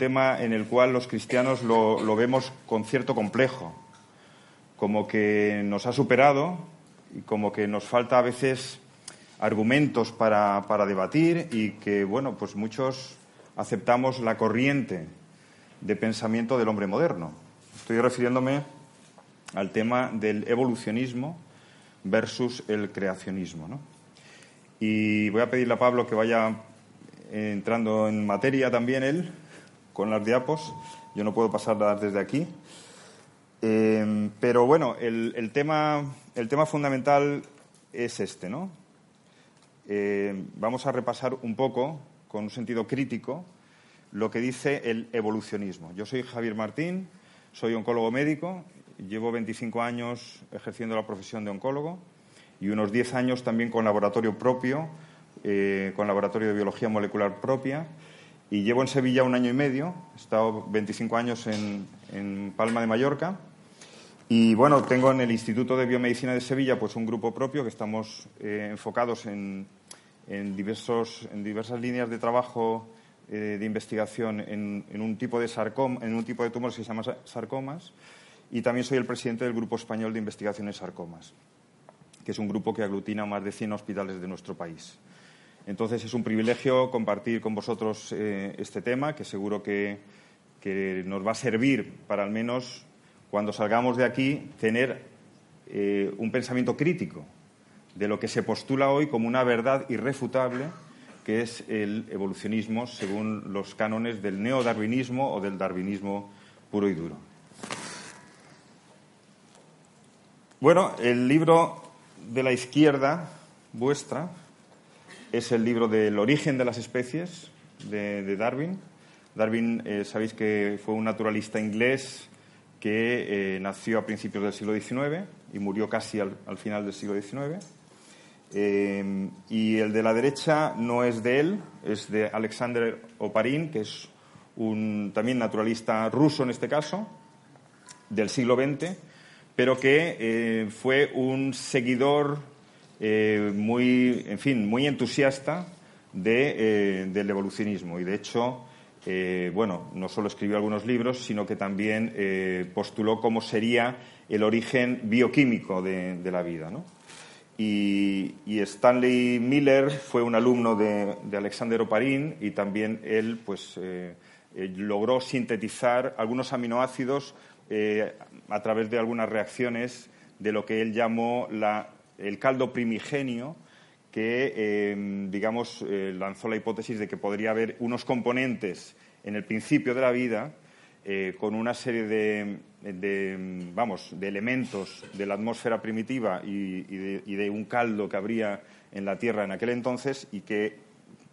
tema en el cual los cristianos lo, vemos con cierto complejo, como que nos ha superado y como que nos falta a veces argumentos para, para debatir y que, bueno, pues muchos aceptamos la corriente de pensamiento del hombre moderno. Estoy refiriéndome al tema del evolucionismo versus el creacionismo. ¿no? Y voy a pedirle a Pablo que vaya entrando en materia también él, con las diapos. Yo no puedo pasarlas desde aquí. Eh, pero bueno, el, tema, el tema fundamental es este, ¿no? Eh, vamos a repasar un poco, con un sentido crítico, lo que dice el evolucionismo. Yo soy Javier Martín, soy oncólogo médico, llevo 25 años ejerciendo la profesión de oncólogo y unos 10 años también con laboratorio propio, eh, con laboratorio de biología molecular propia. Y llevo en Sevilla un año y medio, he estado 25 años en, Palma de Mallorca. Y bueno, tengo en el Instituto de Biomedicina de Sevilla pues un grupo propio que estamos eh, enfocados en, diversos, en diversas líneas de trabajo eh, de investigación en, un tipo de en un tipo de tumores que se llama sarcomas. Y también soy el presidente del Grupo Español de Investigación en Sarcomas que es un grupo que aglutina más de 100 hospitales de nuestro país. Entonces es un privilegio compartir con vosotros eh, este tema, que seguro que, nos va a servir para al menos cuando salgamos de aquí tener eh, un pensamiento crítico de lo que se postula hoy como una verdad irrefutable, que es el evolucionismo según los cánones del neodarwinismo o del darwinismo puro y duro. Bueno, el libro de la izquierda vuestra es el libro del origen de las especies de, Darwin. Darwin, eh, sabéis que fue un naturalista inglés que eh, nació a principios del siglo XIX y murió casi al, final del siglo XIX. Eh, y el de la derecha no es de él, es de Alexander Oparin, que es un también naturalista ruso en este caso, del siglo XX, pero que eh, fue un seguidor eh, muy, en fin, muy entusiasta eh, del evolucionismo. Y de hecho, bueno, no solo escribió algunos libros, sino que también postuló cómo sería el origen bioquímico de, la vida. Y, Stanley Miller fue un alumno de, de Alexander Oparin y también él pues, logró sintetizar algunos aminoácidos eh, a través de algunas reacciones de lo que él llamó el caldo primigenio, que, eh, digamos, eh, lanzó la hipótesis de que podría haber unos componentes en el principio de la vida con una serie de, vamos, de elementos de la atmósfera primitiva y, de, un caldo que habría en la Tierra en aquel entonces y que,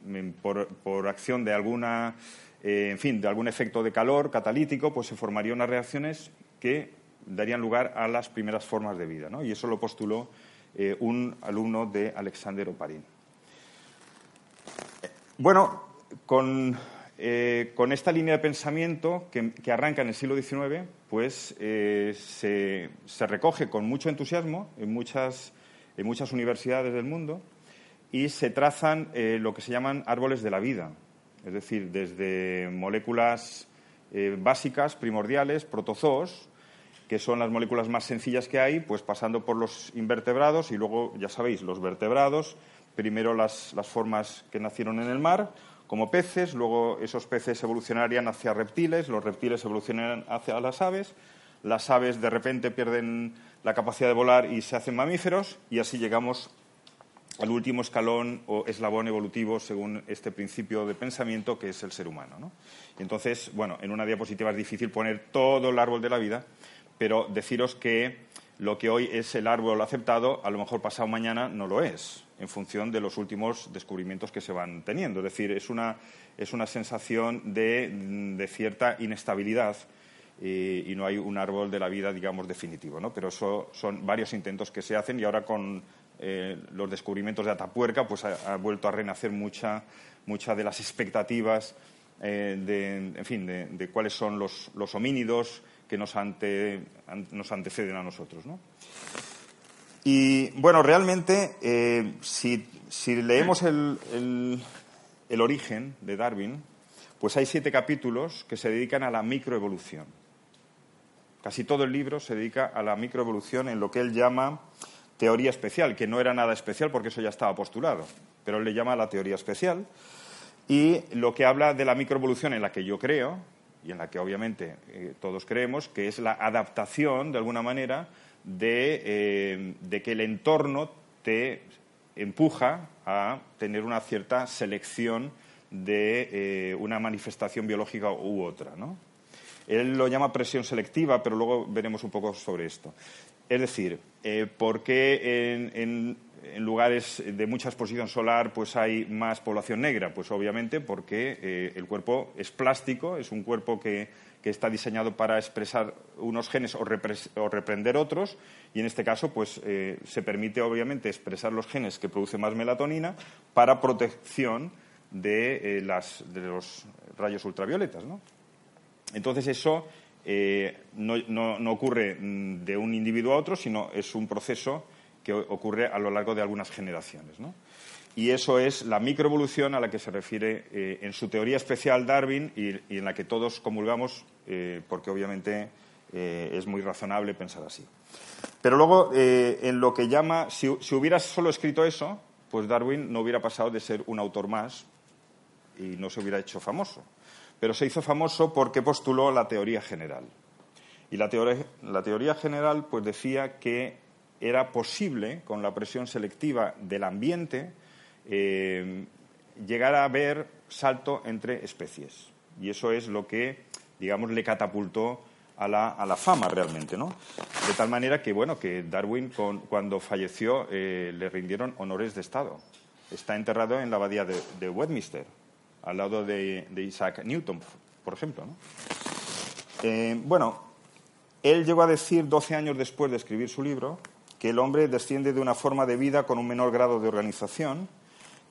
mm, por acción de alguna eh, en fin, de algún efecto de calor catalítico, pues se formarían unas reacciones que darían lugar a las primeras formas de vida. Y eso lo postuló eh, un alumno de Alexander Oparin. Bueno, eh, con, esta línea de pensamiento que, arranca en el siglo XIX, pues se, recoge con mucho entusiasmo en muchas, en muchas universidades del mundo y se trazan lo que se llaman árboles de la vida, es decir, desde moléculas eh, básicas, primordiales, protozoos, que son las moléculas más sencillas que hay, pues pasando por los invertebrados y luego, ya sabéis, los vertebrados, primero las, formas que nacieron en el mar, como peces, luego esos peces evolucionarían hacia reptiles, los reptiles evolucionarían hacia las aves, las aves de repente pierden la capacidad de volar y se hacen mamíferos y así llegamos al último escalón o eslabón evolutivo según este principio de pensamiento que es el ser humano. entonces, bueno, en una diapositiva es difícil poner todo el árbol de la vida, pero deciros que lo que hoy es el árbol aceptado, a lo mejor pasado mañana no lo es, en función de los últimos descubrimientos que se van teniendo. Es decir, es una, es una sensación de, cierta inestabilidad y, no hay un árbol de la vida, digamos, definitivo. ¿no? Pero eso son varios intentos que se hacen y ahora con eh, los descubrimientos de Atapuerca, pues ha, vuelto a renacer mucha, mucha de las expectativas eh, de, en fin, de, cuáles son los, homínidos que nos, nos anteceden a nosotros. Y bueno, realmente, eh, si, leemos el, el, origen de Darwin, pues hay siete capítulos que se dedican a la microevolución. Casi todo el libro se dedica a la microevolución en lo que él llama teoría especial, que no era nada especial porque eso ya estaba postulado, pero él le llama la teoría especial. Y lo que habla de la microevolución en la que yo creo, y en la que obviamente eh, todos creemos, que es la adaptación, de alguna manera, de, eh, de que el entorno te empuja a tener una cierta selección de eh, una manifestación biológica u otra. ¿no? Él lo llama presión selectiva, pero luego veremos un poco sobre esto. Es decir, eh, ¿por qué en, lugares de mucha exposición solar pues hay más población negra? Pues obviamente porque eh, el cuerpo es plástico, es un cuerpo que, está diseñado para expresar unos genes o, reprender otros, y en este caso pues se permite obviamente expresar los genes que producen más melatonina para protección de, eh, de los rayos ultravioletas. ¿no? Entonces, eso eh, no, ocurre mm, de un individuo a otro, sino es un proceso que ocurre a lo largo de algunas generaciones. Y eso es la microevolución a la que se refiere eh, en su teoría especial Darwin y, en la que todos comulgamos, porque obviamente es muy razonable pensar así. Pero luego, en lo que llama, si, si hubiera solo escrito eso, pues Darwin no hubiera pasado de ser un autor más y no se hubiera hecho famoso. Pero se hizo famoso porque postuló la teoría general. Y la teoría, la teoría general pues decía que era posible, con la presión selectiva del ambiente, eh, llegar a ver salto entre especies. Y eso es lo que, digamos, le catapultó a la, a la fama realmente, ¿no? De tal manera que, bueno, que Darwin, cuando falleció, eh, le rindieron honores de Estado. Está enterrado en la abadía de Westminster, al lado de, Isaac Newton, por ejemplo. Eh, bueno, él llegó a decir, 12 años después de escribir su libro, que el hombre desciende de una forma de vida con un menor grado de organización,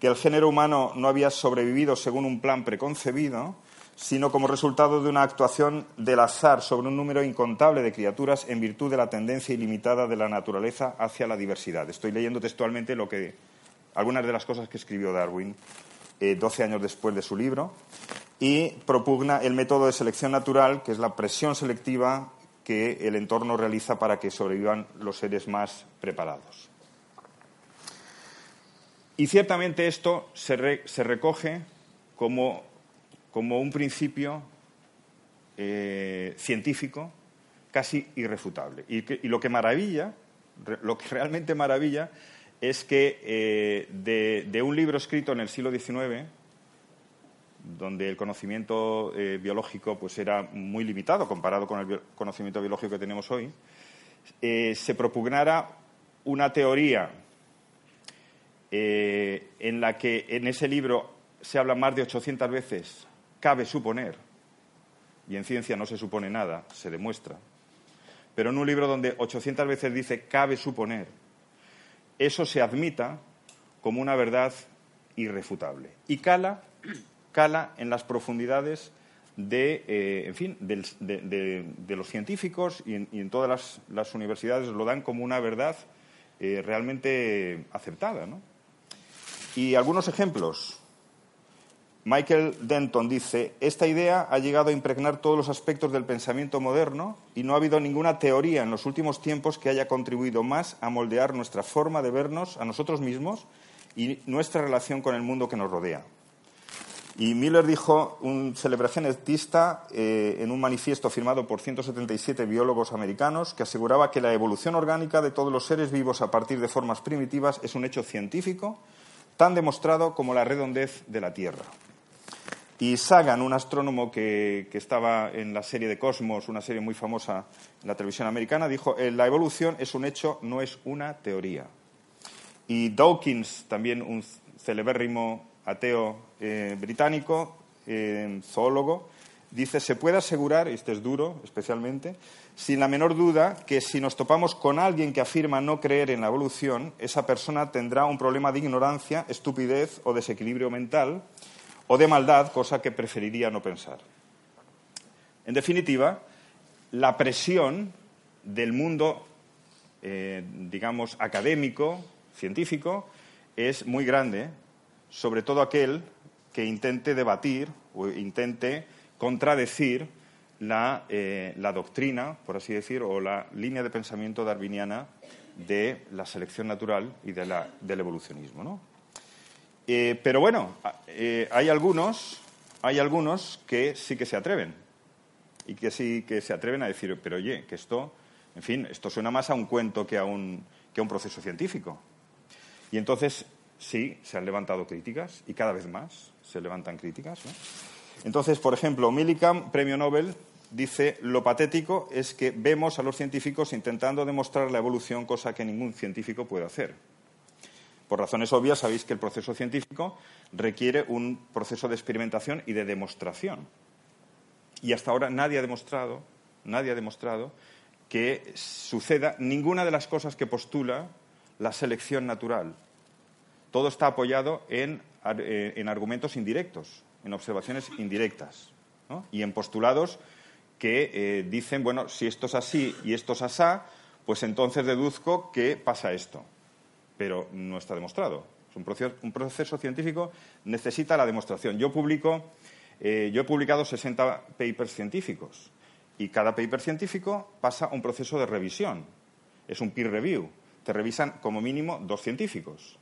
que el género humano no había sobrevivido según un plan preconcebido, sino como resultado de una actuación del azar sobre un número incontable de criaturas en virtud de la tendencia ilimitada de la naturaleza hacia la diversidad. Estoy leyendo textualmente lo que, algunas de las cosas que escribió Darwin eh, doce 12 años después de su libro, y propugna el método de selección natural, que es la presión selectiva que el entorno realiza para que sobrevivan los seres más preparados. Y ciertamente esto se, recoge como, un principio eh, científico casi irrefutable. Y, lo que maravilla, lo que realmente maravilla, es que eh, de, un libro escrito en el siglo XIX, donde el conocimiento eh, biológico pues, era muy limitado comparado con el conocimiento biológico que tenemos hoy, eh, se propugnara una teoría en la que en ese libro se habla más de 800 veces, cabe suponer, y en ciencia no se supone nada, se demuestra, pero en un libro donde 800 veces dice cabe suponer, eso se admita como una verdad irrefutable y cala, en las profundidades de, eh, en fin, de, los científicos y en, todas las, universidades lo dan como una verdad eh, realmente aceptada. Y algunos ejemplos. Michael Denton dice, esta idea ha llegado a impregnar todos los aspectos del pensamiento moderno y no ha habido ninguna teoría en los últimos tiempos que haya contribuido más a moldear nuestra forma de vernos a nosotros mismos y nuestra relación con el mundo que nos rodea. Y Miller dijo, un célebre genetista, eh, en un manifiesto firmado por 177 biólogos americanos, que aseguraba que la evolución orgánica de todos los seres vivos a partir de formas primitivas es un hecho científico tan demostrado como la redondez de la Tierra. Y Sagan, un astrónomo que, estaba en la serie de Cosmos, una serie muy famosa en la televisión americana, dijo, eh, la evolución es un hecho, no es una teoría. Y Dawkins, también un celebérrimo ateo eh, británico, eh, zoólogo, dice, se puede asegurar, y este es duro especialmente, sin la menor duda que si nos topamos con alguien que afirma no creer en la evolución, esa persona tendrá un problema de ignorancia, estupidez o desequilibrio mental o de maldad, cosa que preferiría no pensar. En definitiva, la presión del mundo, eh, digamos, académico, científico, es muy grande, sobre todo aquel que intente debatir o intente contradecir la, eh, la, doctrina, por así decir, o la línea de pensamiento darwiniana de la selección natural y de la, del evolucionismo. ¿no? Eh, pero bueno, eh, hay, algunos, hay algunos que sí que se atreven y que sí que se atreven a decir, pero oye, que esto, en fin, esto suena más a un cuento que a un, que a un proceso científico. Y entonces, sí, se han levantado críticas y cada vez más se levantan críticas. Entonces, por ejemplo, Millikan, premio Nobel, dice lo patético es que vemos a los científicos intentando demostrar la evolución, cosa que ningún científico puede hacer. Por razones obvias, sabéis que el proceso científico requiere un proceso de experimentación y de demostración. Y hasta ahora nadie ha demostrado, nadie ha demostrado que suceda ninguna de las cosas que postula la selección natural. Todo está apoyado en, en argumentos indirectos, en observaciones indirectas y en postulados que eh, dicen, bueno, si esto es así y esto es asá, pues entonces deduzco que pasa esto. Pero no está demostrado. un, proceso, un proceso científico necesita la demostración. Yo publico, eh, yo he publicado 60 papers científicos y cada paper científico pasa un proceso de revisión. Es un peer review. Te revisan como mínimo dos científicos.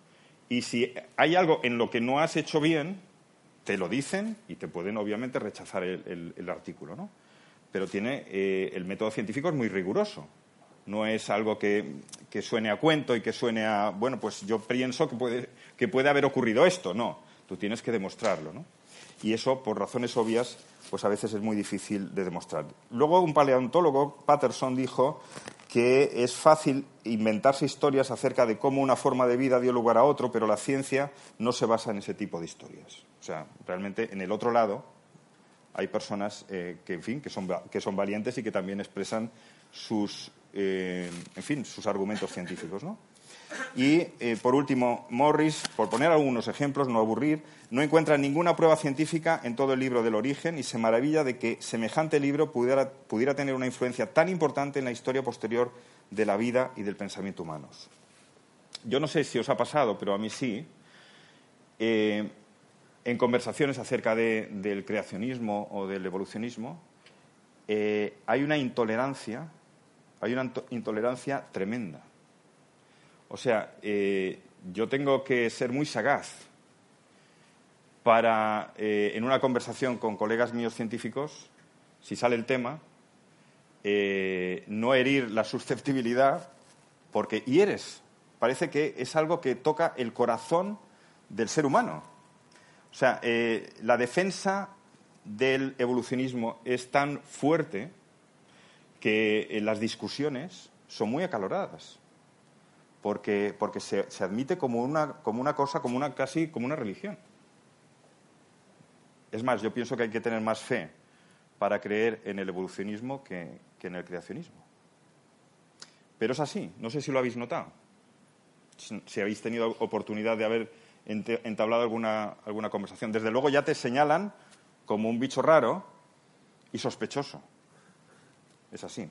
Y si hay algo en lo que no has hecho bien, te lo dicen y te pueden obviamente rechazar el, artículo, ¿no? pero tiene eh, el método científico es muy riguroso. No es algo que, suene a cuento y que suene a, bueno, pues yo pienso que puede, que puede haber ocurrido esto. No, tú tienes que demostrarlo. ¿no? Y eso, por razones obvias, pues a veces es muy difícil de demostrar. Luego un paleontólogo, Patterson, dijo que es fácil inventarse historias acerca de cómo una forma de vida dio lugar a otro, pero la ciencia no se basa en ese tipo de historias. O sea, realmente en el otro lado, hay personas eh, que, en fin, que son, que son valientes y que también expresan sus, eh, en fin, sus argumentos científicos. ¿no? Y, eh, por último, Morris, por poner algunos ejemplos, no aburrir, no encuentra ninguna prueba científica en todo el libro del origen y se maravilla de que semejante libro pudiera, pudiera tener una influencia tan importante en la historia posterior de la vida y del pensamiento humanos. Yo no sé si os ha pasado, pero a mí sí en conversaciones acerca del creacionismo o del evolucionismo, eh, hay una intolerancia, hay una intolerancia tremenda. O sea, eh, yo tengo que ser muy sagaz para, eh, en una conversación con colegas míos científicos, si sale el tema, no herir la susceptibilidad, porque hieres. Parece que es algo que toca el corazón del ser humano o sea, eh, la defensa del evolucionismo es tan fuerte que eh, las discusiones son muy acaloradas, porque, porque se, admite como una, como una cosa, como una, casi como una religión. Es más, yo pienso que hay que tener más fe para creer en el evolucionismo que, que en el creacionismo. Pero es así, no sé si lo habéis notado, si habéis tenido oportunidad de haber entablado alguna, alguna conversación. Desde luego ya te señalan como un bicho raro y sospechoso. Es así.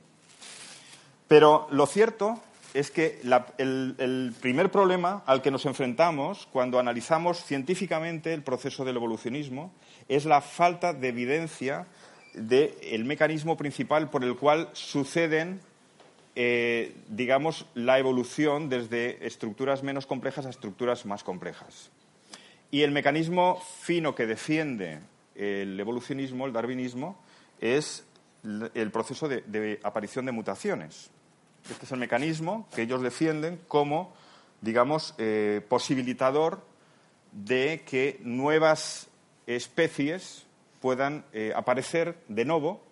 Pero lo cierto es que el, primer problema al que nos enfrentamos cuando analizamos científicamente el proceso del evolucionismo es la falta de evidencia del mecanismo principal por el cual suceden eh, digamos, la evolución desde estructuras menos complejas a estructuras más complejas. Y el mecanismo fino que defiende el evolucionismo, el darwinismo, es el proceso de, aparición de mutaciones. Este es el mecanismo que ellos defienden como, digamos, eh, posibilitador de que nuevas especies puedan eh, aparecer de nuevo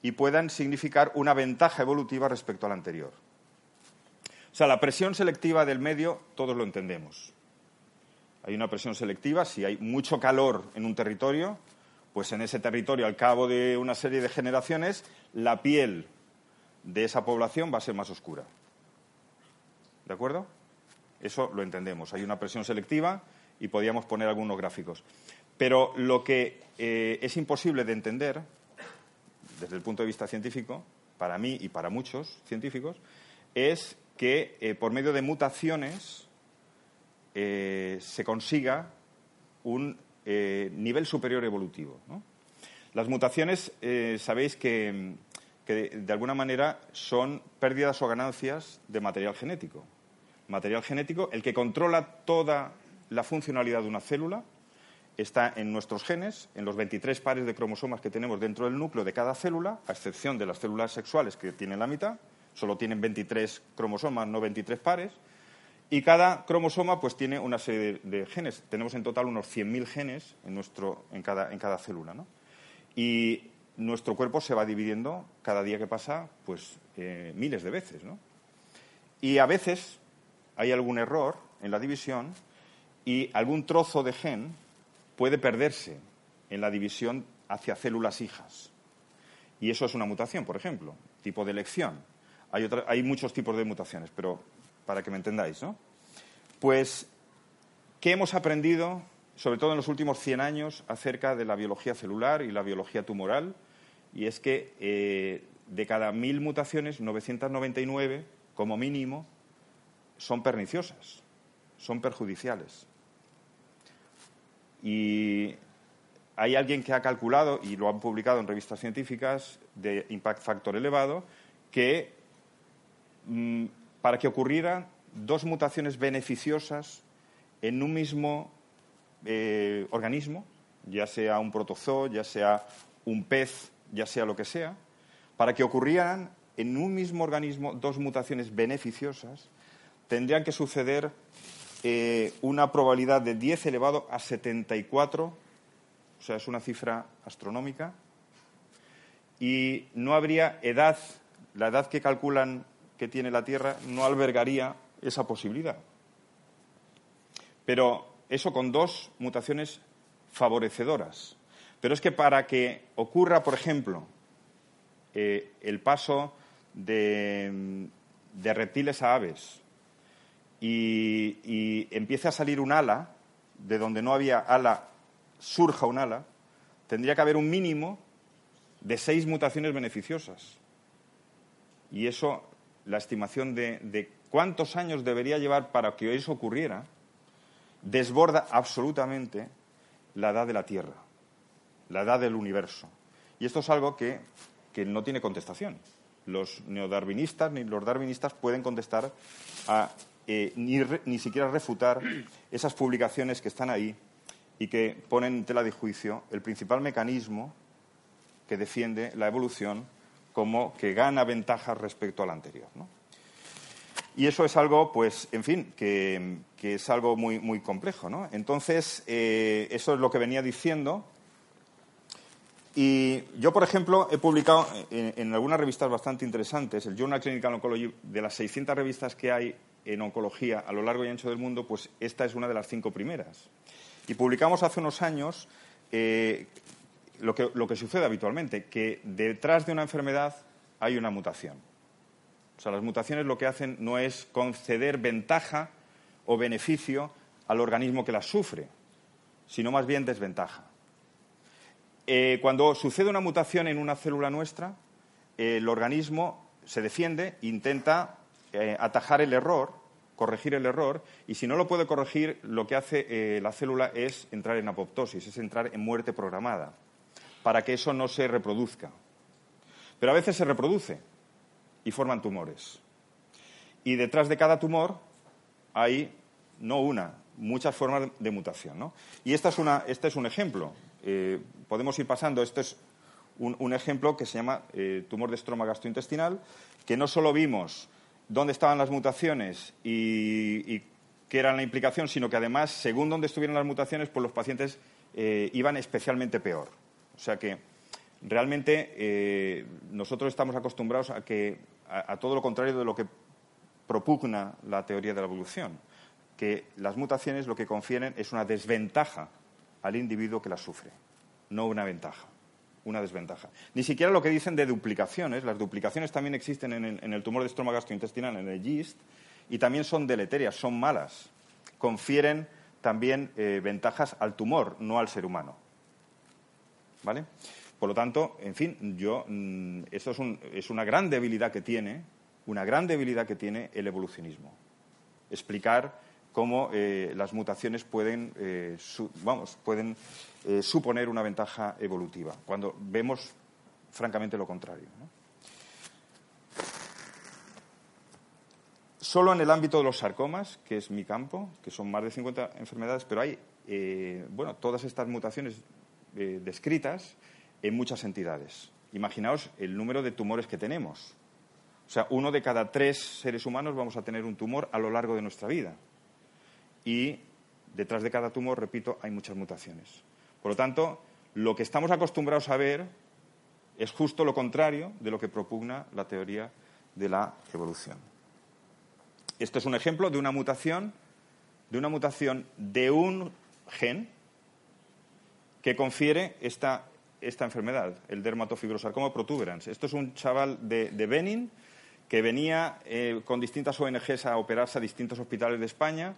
y puedan significar una ventaja evolutiva respecto a la anterior. O sea, la presión selectiva del medio todos lo entendemos. Hay una presión selectiva, si hay mucho calor en un territorio, pues en ese territorio, al cabo de una serie de generaciones, la piel de esa población va a ser más oscura. ¿De acuerdo? Eso lo entendemos. Hay una presión selectiva y podríamos poner algunos gráficos. Pero lo que eh, es imposible de entender desde el punto de vista científico, para mí y para muchos científicos, es que eh, por medio de mutaciones eh, se consiga un nivel superior evolutivo. Las mutaciones, sabéis que, de, alguna manera son pérdidas o ganancias de material genético. Material genético, el que controla toda la funcionalidad de una célula, está en nuestros genes, en los 23 pares de cromosomas que tenemos dentro del núcleo de cada célula, a excepción de las células sexuales que tienen la mitad, solo tienen 23 cromosomas, no 23 pares, y cada cromosoma pues tiene una serie de, genes. Tenemos en total unos 100.000 genes en, nuestro, en, cada, en cada célula. ¿no? Y nuestro cuerpo se va dividiendo cada día que pasa pues eh, miles de veces. ¿no? Y a veces hay algún error en la división y algún trozo de gen puede perderse en la división hacia células hijas. Y eso es una mutación, por ejemplo, tipo de elección. Hay, hay muchos tipos de mutaciones, pero para que me entendáis, ¿no? Pues, ¿qué hemos aprendido, sobre todo en los últimos 100 años, acerca de la biología celular y la biología tumoral? Y es que eh, de cada mil mutaciones, 999, como mínimo, son perniciosas, son perjudiciales. Y hay alguien que ha calculado, y lo han publicado en revistas científicas de impact factor elevado, que mm, para que ocurrieran dos mutaciones beneficiosas en un mismo eh, organismo, ya sea un protozoo, ya sea un pez, ya sea lo que sea, para que ocurrieran en un mismo organismo dos mutaciones beneficiosas, tendrían que suceder eh, una probabilidad de 10 elevado a 74, o sea, es una cifra astronómica, y no habría edad, la edad que calculan que tiene la Tierra no albergaría esa posibilidad. Pero eso con dos mutaciones favorecedoras. Pero es que para que ocurra, por ejemplo, eh, el paso de, reptiles a aves y, y empiece a salir un ala, de donde no había ala, surja un ala, tendría que haber un mínimo de seis mutaciones beneficiosas. Y eso la estimación de, cuántos años debería llevar para que eso ocurriera, desborda absolutamente la edad de la Tierra, la edad del universo. Y esto es algo que, no tiene contestación. Los neodarwinistas ni los darwinistas pueden contestar a, eh, ni, ni, siquiera refutar esas publicaciones que están ahí y que ponen en tela de juicio el principal mecanismo que defiende la evolución como que gana ventajas respecto al anterior. Y eso es algo, pues, en fin, que, es algo muy, muy complejo. ¿no? Entonces, eh, eso es lo que venía diciendo. Y yo, por ejemplo, he publicado en, algunas revistas bastante interesantes, el Journal Clinical Oncology, de las 600 revistas que hay en oncología a lo largo y ancho del mundo, pues esta es una de las cinco primeras. Y publicamos hace unos años eh, lo que, sucede habitualmente, que detrás de una enfermedad hay una mutación. O sea, las mutaciones lo que hacen no es conceder ventaja o beneficio al organismo que las sufre, sino más bien desventaja. Eh, cuando sucede una mutación en una célula nuestra, el organismo se defiende, intenta eh, atajar el error, corregir el error, y si no lo puede corregir, lo que hace eh, la célula es entrar en apoptosis, es entrar en muerte programada para que eso no se reproduzca. Pero a veces se reproduce y forman tumores. Y detrás de cada tumor hay, no una, muchas formas de mutación. Y esta es una, este es un ejemplo. Eh, podemos ir pasando. Este es un, ejemplo que se llama eh, tumor de estroma gastrointestinal, que no solo vimos dónde estaban las mutaciones y, qué era la implicación, sino que además, según dónde estuvieran las mutaciones, pues los pacientes eh, iban especialmente peor. O sea que realmente nosotros estamos acostumbrados a que a, todo lo contrario de lo que propugna la teoría de la evolución, que las mutaciones lo que confieren es una desventaja al individuo que las sufre, no una ventaja, una desventaja. Ni siquiera lo que dicen de duplicaciones, las duplicaciones también existen en el, tumor de estroma gastrointestinal, en el GIST, y también son deleterias, son malas, confieren también eh, ventajas al tumor, no al ser humano. ¿vale? Por lo tanto, en fin, yo, mm, esto es, es una gran debilidad que tiene, una gran debilidad que tiene el evolucionismo. Explicar cómo eh, las mutaciones pueden, vamos, pueden suponer una ventaja evolutiva, cuando vemos francamente lo contrario. Solo en el ámbito de los sarcomas, que es mi campo, que son más de 50 enfermedades, pero hay bueno, todas estas mutaciones descritas en muchas entidades. Imaginaos el número de tumores que tenemos. O sea, uno de cada tres seres humanos vamos a tener un tumor a lo largo de nuestra vida. Y detrás de cada tumor, repito, hay muchas mutaciones. Por lo tanto, lo que estamos acostumbrados a ver es justo lo contrario de lo que propugna la teoría de la evolución. Este es un ejemplo de una mutación, de una mutación de un gen que confiere esta esta enfermedad, el dermatofibrosarcoma protuberans. Esto es un chaval de, Benin que venía eh, con distintas ONGs a operarse a distintos hospitales de España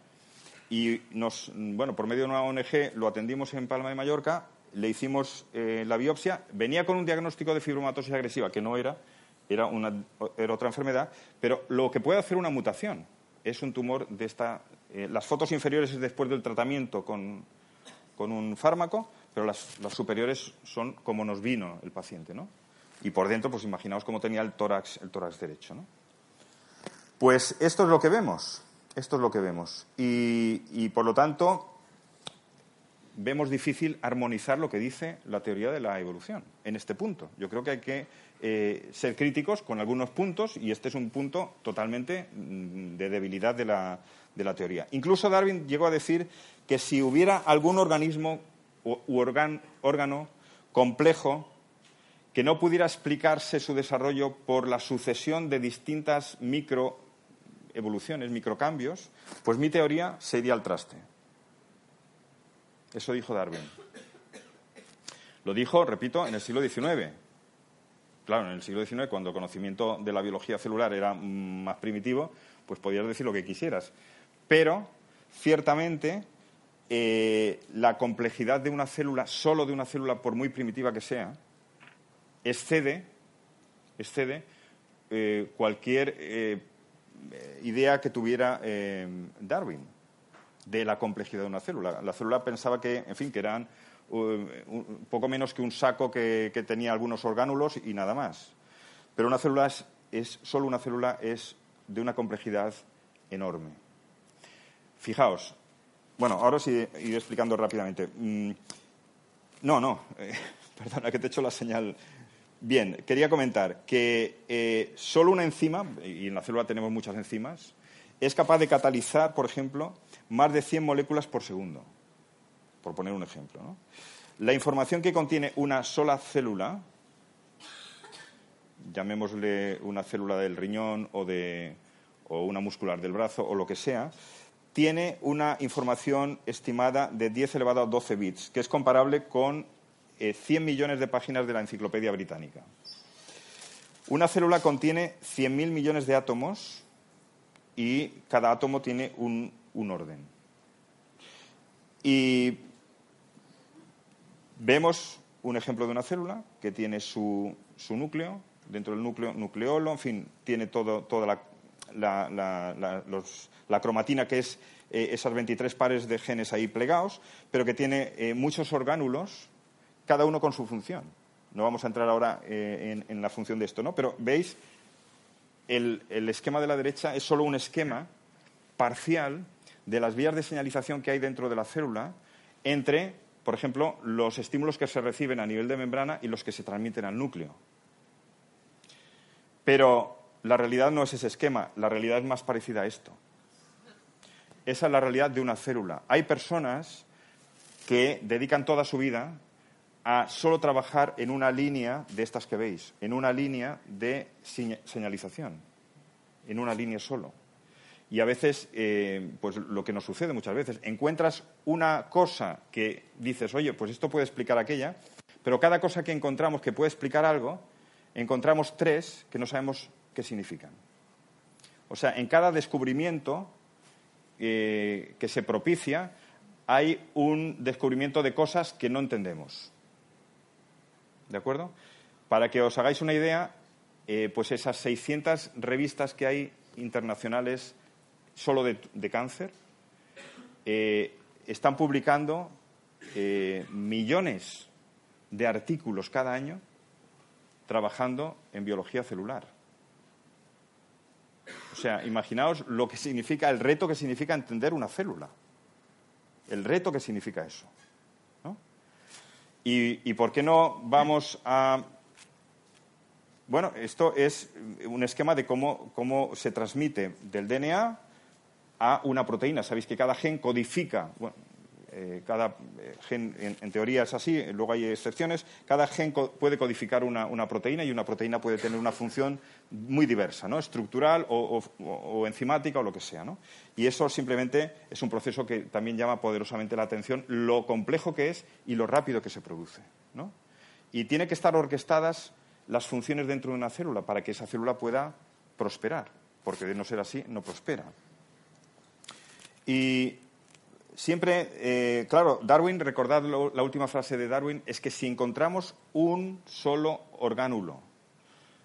y nos, bueno, por medio de una ONG lo atendimos en Palma de Mallorca, le hicimos eh, la biopsia, venía con un diagnóstico de fibromatosis agresiva, que no era, era, una, era otra enfermedad, pero lo que puede hacer una mutación es un tumor de esta... Eh, las fotos inferiores es después del tratamiento con, con un fármaco pero las, superiores son como nos vino el paciente, ¿no? Y por dentro, pues imaginaos cómo tenía el tórax, el tórax derecho, ¿no? Pues esto es lo que vemos, esto es lo que vemos. Y, por lo tanto, vemos difícil armonizar lo que dice la teoría de la evolución en este punto. Yo creo que hay que eh, ser críticos con algunos puntos y este es un punto totalmente mm, de debilidad de la, de la teoría. Incluso Darwin llegó a decir que si hubiera algún organismo u órgano complejo que no pudiera explicarse su desarrollo por la sucesión de distintas microevoluciones, microcambios, pues mi teoría se iría al traste. Eso dijo Darwin. Lo dijo, repito, en el siglo XIX. Claro, en el siglo XIX, cuando el conocimiento de la biología celular era más primitivo, pues podías decir lo que quisieras. Pero, ciertamente, eh, la complejidad de una célula, solo de una célula, por muy primitiva que sea, excede, excede eh, cualquier eh, idea que tuviera Darwin de la complejidad de una célula. La célula pensaba que, en fin, que eran un poco menos que un saco que, tenía algunos orgánulos y nada más. Pero una célula es, solo una célula es de una complejidad enorme. Fijaos, bueno, ahora sí iré explicando rápidamente. Mm, no, no, eh, perdona que te he hecho la señal. Bien, quería comentar que eh, solo una enzima, y en la célula tenemos muchas enzimas, es capaz de catalizar, por ejemplo, más de 100 moléculas por segundo, por poner un ejemplo. La información que contiene una sola célula, llamémosle una célula del riñón o, de, o una muscular del brazo o lo que sea, tiene una información estimada de 10 elevado a 12 bits, que es comparable con 100 eh, millones de páginas de la Enciclopedia Británica. Una célula contiene 100.000 millones de átomos y cada átomo tiene un, orden. Y vemos un ejemplo de una célula que tiene su, núcleo, dentro del núcleo, nucleolo, en fin, tiene todo, toda la, la, cromatina, que es eh, esas 23 pares de genes ahí plegados, pero que tiene eh, muchos orgánulos, cada uno con su función. No vamos a entrar ahora eh, en, la función de esto, ¿no? Pero veis, el, el esquema de la derecha es solo un esquema parcial de las vías de señalización que hay dentro de la célula entre, por ejemplo, los estímulos que se reciben a nivel de membrana y los que se transmiten al núcleo. Pero la realidad no es ese esquema, la realidad es más parecida a esto. Esa es la realidad de una célula. Hay personas que dedican toda su vida a solo trabajar en una línea de estas que veis, en una línea de señalización, en una línea solo. Y a veces, eh, pues lo que nos sucede muchas veces, encuentras una cosa que dices, oye, pues esto puede explicar aquella, pero cada cosa que encontramos que puede explicar algo, encontramos tres que no sabemos qué significan. O sea, en cada descubrimiento eh, que se propicia hay un descubrimiento de cosas que no entendemos. ¿De acuerdo? Para que os hagáis una idea, eh, pues esas 600 revistas que hay internacionales solo de, cáncer, eh, están publicando eh, millones de artículos cada año trabajando en biología celular. O sea, imaginaos lo que significa, el reto que significa entender una célula. El reto que significa eso. Y, por qué no vamos a bueno, esto es un esquema de cómo, cómo, se transmite del DNA a una proteína. Sabéis que cada gen codifica, eh, cada eh, gen en, teoría es así, luego hay excepciones, cada gen puede codificar una, proteína y una proteína puede tener una función muy diversa, ¿no? estructural o, enzimática o lo que sea. ¿no? Y eso simplemente es un proceso que también llama poderosamente la atención lo complejo que es y lo rápido que se produce. ¿no? Y tiene que estar orquestadas las funciones dentro de una célula para que esa célula pueda prosperar, porque de no ser así no prospera. Y siempre, eh, claro, Darwin, recordad la última frase de Darwin, es que si encontramos un solo orgánulo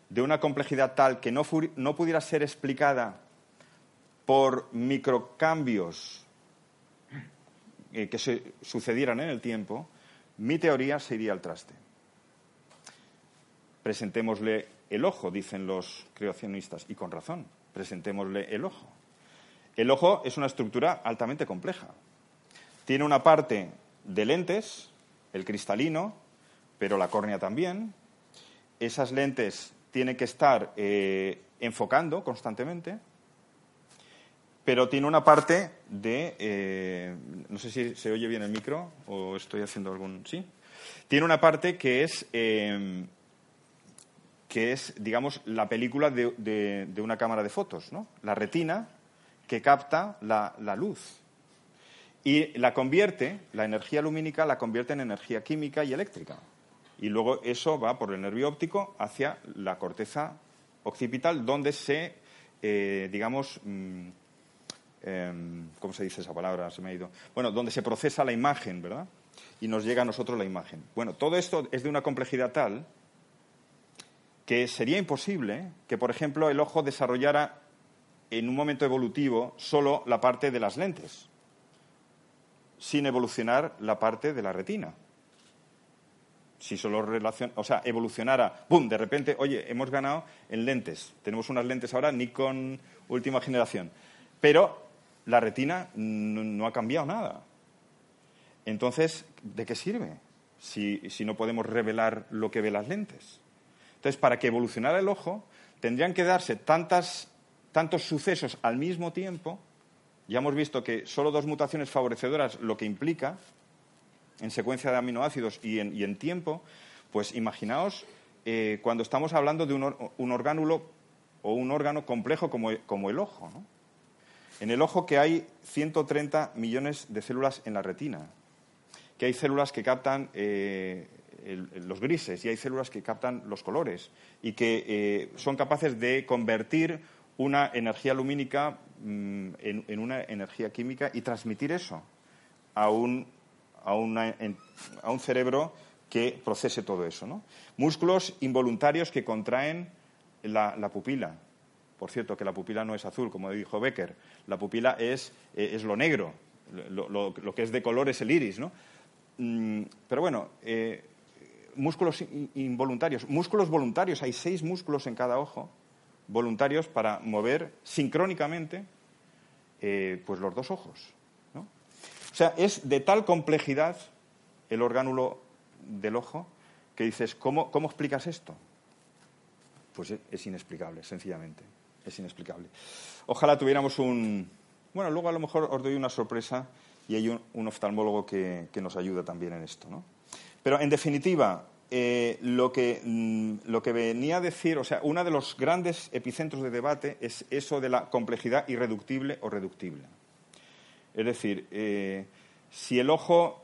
de una complejidad tal que no, pudiera ser explicada por microcambios eh, que se sucedieran en el tiempo, mi teoría se iría al traste. Presentémosle el ojo, dicen los creacionistas, y con razón, presentémosle el ojo. El ojo es una estructura altamente compleja. Tiene una parte de lentes, el cristalino, pero la córnea también. Esas lentes tienen que estar eh, enfocando constantemente, pero tiene una parte de... Eh, no sé si se oye bien el micro o estoy haciendo algún... Sí. Tiene una parte que es... Eh, que es, digamos, la película de, de, una cámara de fotos, ¿no? La retina que capta la, luz. Y la convierte, la energía lumínica la convierte en energía química y eléctrica. Y luego eso va por el nervio óptico hacia la corteza occipital, donde se, eh, digamos, mm, em, ¿cómo se dice esa palabra? Se me ha ido. Bueno, donde se procesa la imagen, ¿verdad? Y nos llega a nosotros la imagen. Bueno, todo esto es de una complejidad tal que sería imposible que, por ejemplo, el ojo desarrollara en un momento evolutivo solo la parte de las lentes, sin evolucionar la parte de la retina. Si solo relacion... o sea, evolucionara, ¡bum!, de repente, oye, hemos ganado en lentes. Tenemos unas lentes ahora Nikon última generación. Pero la retina no, ha cambiado nada. Entonces, ¿de qué sirve si, si no podemos revelar lo que ve las lentes? Entonces, para que evolucionara el ojo, tendrían que darse tantas tantos sucesos al mismo tiempo, ya hemos visto que solo dos mutaciones favorecedoras lo que implica en secuencia de aminoácidos y en, tiempo, pues imaginaos eh, cuando estamos hablando de un, orgánulo o un órgano complejo como, el ojo. En el ojo que hay 130 millones de células en la retina, que hay células que captan eh, los grises y hay células que captan los colores y que eh, son capaces de convertir una energía lumínica mm, en, una energía química y transmitir eso a un, a, un cerebro que procese todo eso. ¿no? Músculos involuntarios que contraen la, pupila. Por cierto, que la pupila no es azul, como dijo Becker. La pupila es, eh, es lo negro. Lo, que es de color es el iris. ¿no? Mm, pero bueno, eh, músculos involuntarios. Músculos voluntarios. Hay seis músculos en cada ojo voluntarios para mover sincrónicamente eh, pues los dos ojos. O sea, es de tal complejidad el orgánulo del ojo que dices, ¿cómo, cómo explicas esto? Pues es, inexplicable, sencillamente. Es inexplicable. Ojalá tuviéramos un... Bueno, luego a lo mejor os doy una sorpresa y hay un, oftalmólogo que, que, nos ayuda también en esto. ¿no? Pero, en definitiva, eh, lo, que, mm, lo, que, venía a decir, o sea, uno de los grandes epicentros de debate es eso de la complejidad irreductible o reductible. Es decir, eh, si el ojo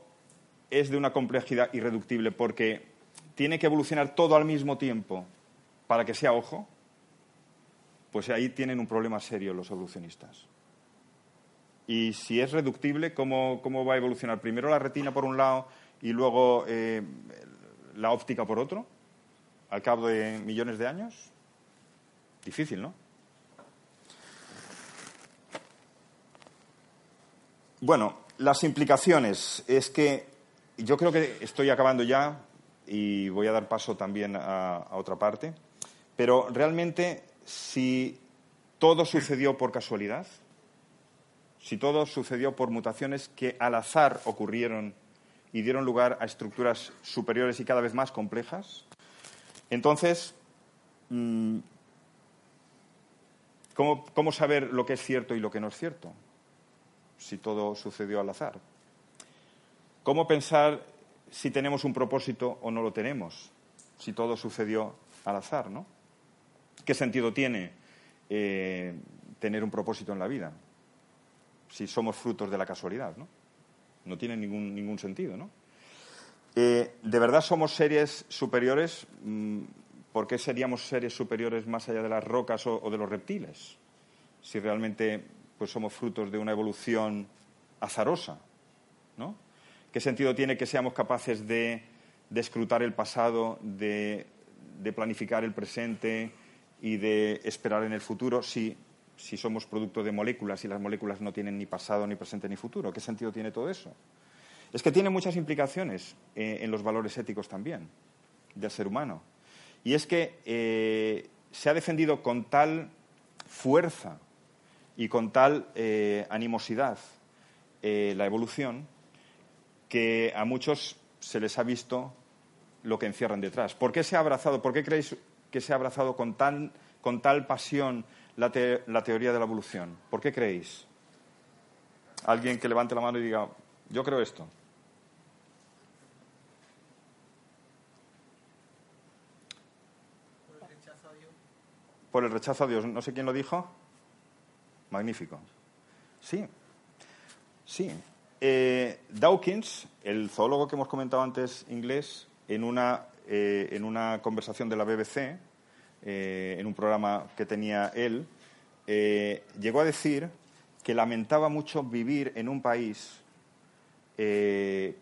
es de una complejidad irreductible porque tiene que evolucionar todo al mismo tiempo para que sea ojo, pues ahí tienen un problema serio los evolucionistas. Y si es reductible, ¿cómo, va a evolucionar? Primero la retina por un lado y luego eh, la óptica por otro, al cabo de millones de años? Difícil, ¿no? Bueno, las implicaciones es que yo creo que estoy acabando ya y voy a dar paso también a, otra parte, pero realmente si todo sucedió por casualidad, si todo sucedió por mutaciones que al azar ocurrieron y dieron lugar a estructuras superiores y cada vez más complejas, entonces, mm, ¿cómo, saber lo que es cierto y lo que no es cierto? Si todo sucedió al azar. ¿Cómo pensar si tenemos un propósito o no lo tenemos? Si todo sucedió al azar, ¿no? ¿Qué sentido tiene eh, tener un propósito en la vida? Si somos frutos de la casualidad, ¿no? No tiene ningún, ningún sentido, ¿no? Eh, ¿De verdad somos seres superiores? Mm, ¿Por qué seríamos seres superiores más allá de las rocas o, de los reptiles? Si realmente pues, somos frutos de una evolución azarosa, ¿no? ¿Qué sentido tiene que seamos capaces de, escrutar el pasado, de, planificar el presente y de esperar en el futuro si somos producto de moléculas y las moléculas no tienen ni pasado, ni presente, ni futuro? ¿Qué sentido tiene todo eso? es que tiene muchas implicaciones eh, en los valores éticos también del ser humano. Y es que eh, se ha defendido con tal fuerza y con tal eh, animosidad la evolución que a muchos se les ha visto lo que encierran detrás. ¿Por qué se ha abrazado? ¿Por qué creéis que se ha abrazado con, con tal pasión la, la teoría de la evolución? ¿Por qué creéis? Alguien que levante la mano y diga, yo creo esto. por el rechazo a Dios. No sé quién lo dijo. Magnífico. Sí, sí. Eh, Dawkins, el zoólogo que hemos comentado antes inglés, en una, eh, en una conversación de la BBC, eh, en un programa que tenía él, llegó a decir que lamentaba mucho vivir en un país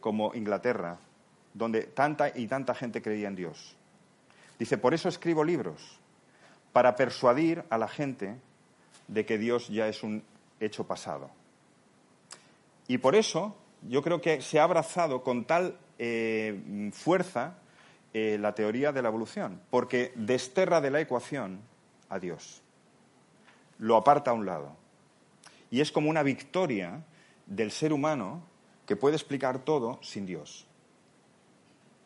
como Inglaterra, donde tanta y tanta gente creía en Dios. Dice, por eso escribo libros, para persuadir a la gente de que Dios ya es un hecho pasado. Y por eso yo creo que se ha abrazado con tal eh, fuerza eh, la teoría de la evolución, porque desterra de la ecuación a Dios, lo aparta a un lado. Y es como una victoria del ser humano que puede explicar todo sin Dios.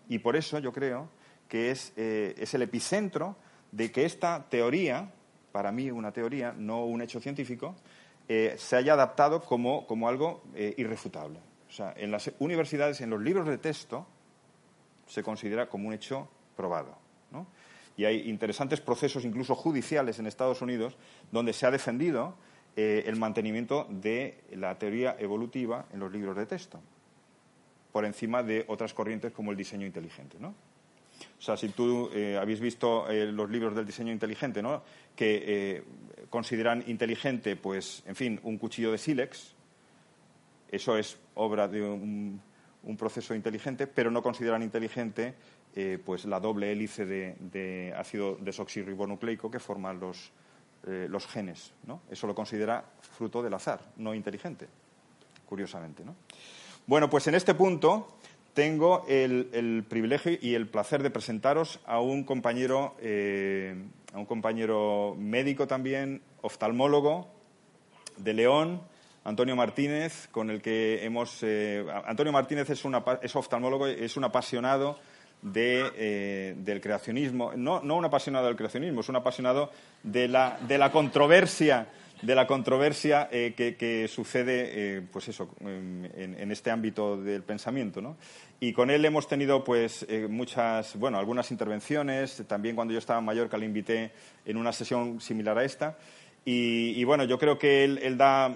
Y por eso yo creo que es, eh, es el epicentro de que esta teoría, para mí una teoría, no un hecho científico, eh, se haya adaptado como, algo eh, irrefutable. O sea, en las universidades, en los libros de texto, se considera como un hecho probado. Y hay interesantes procesos, incluso judiciales, en Estados Unidos, donde se ha defendido eh, el mantenimiento de la teoría evolutiva en los libros de texto, por encima de otras corrientes como el diseño inteligente. ¿no? O sea, si tú eh, habéis visto eh, los libros del diseño inteligente, ¿no? Que consideran inteligente, pues, en fin, un cuchillo de sílex, eso es obra de un, proceso inteligente, pero no consideran inteligente, pues, la doble hélice de, ácido desoxirribonucleico que forman los, los genes, ¿no? Eso lo considera fruto del azar, no inteligente, curiosamente, ¿no? Bueno, pues en este punto tengo el, privilegio y el placer de presentaros a un compañero, eh, a un compañero médico también, oftalmólogo de León, Antonio Martínez, con el que hemos. Eh, Antonio Martínez es, es oftalmólogo, es un apasionado eh, del creacionismo. No, no un apasionado del creacionismo, es un apasionado de la, de la controversia de la controversia eh, que, sucede eh, pues eso, en, este ámbito del pensamiento. ¿no? Y con él hemos tenido pues, muchas, bueno, algunas intervenciones. También cuando yo estaba en Mallorca le invité en una sesión similar a esta. Y, bueno, yo creo que él, da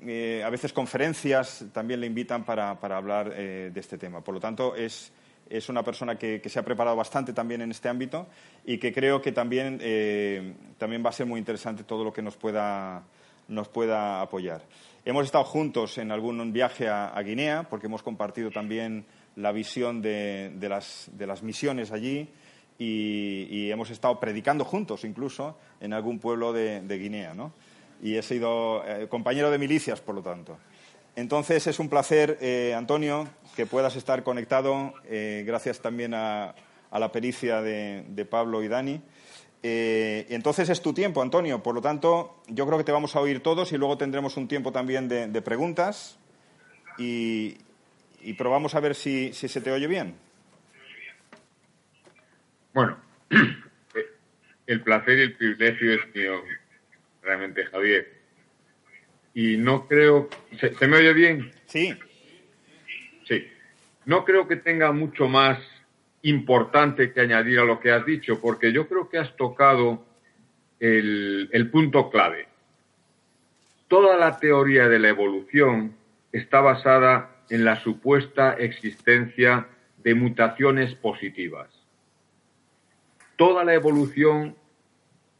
a veces conferencias, también le invitan para, hablar de este tema. Por lo tanto, es, es una persona que, se ha preparado bastante también en este ámbito y que creo que también, eh, también va a ser muy interesante todo lo que nos pueda, nos pueda apoyar. Hemos estado juntos en algún viaje a, Guinea, porque hemos compartido también la visión de, de, las, de las, misiones allí y, hemos estado predicando juntos incluso en algún pueblo de, Guinea. ¿no? Y he sido eh, compañero de milicias, por lo tanto. Entonces es un placer, eh, Antonio, que puedas estar conectado, eh, gracias también a, la pericia de, Pablo y Dani. Eh, entonces es tu tiempo, Antonio. Por lo tanto, yo creo que te vamos a oír todos y luego tendremos un tiempo también de, preguntas y, probamos a ver si, si se te oye bien. Bueno, el placer y el privilegio es mío, realmente, Javier. Y no creo. ¿Se, me oye bien? Sí. Sí. No creo que tenga mucho más importante que añadir a lo que has dicho, porque yo creo que has tocado el, el punto clave. Toda la teoría de la evolución está basada en la supuesta existencia de mutaciones positivas toda la evolución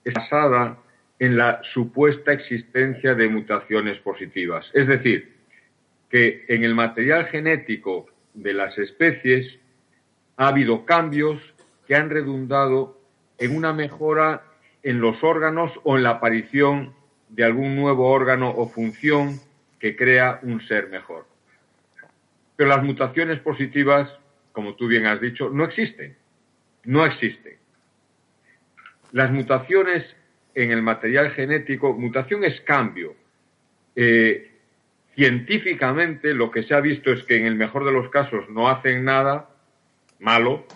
es basada en la supuesta existencia de mutaciones positivas. Es decir, que en el material genético de las especies ha habido cambios que han redundado en una mejora en los órganos o en la aparición de algún nuevo órgano o función que crea un ser mejor. Pero las mutaciones positivas, como tú bien has dicho, no existen. No existen. Las mutaciones en el material genético, mutación es cambio. Eh, científicamente lo que se ha visto es que en el mejor de los casos no hacen nada malo,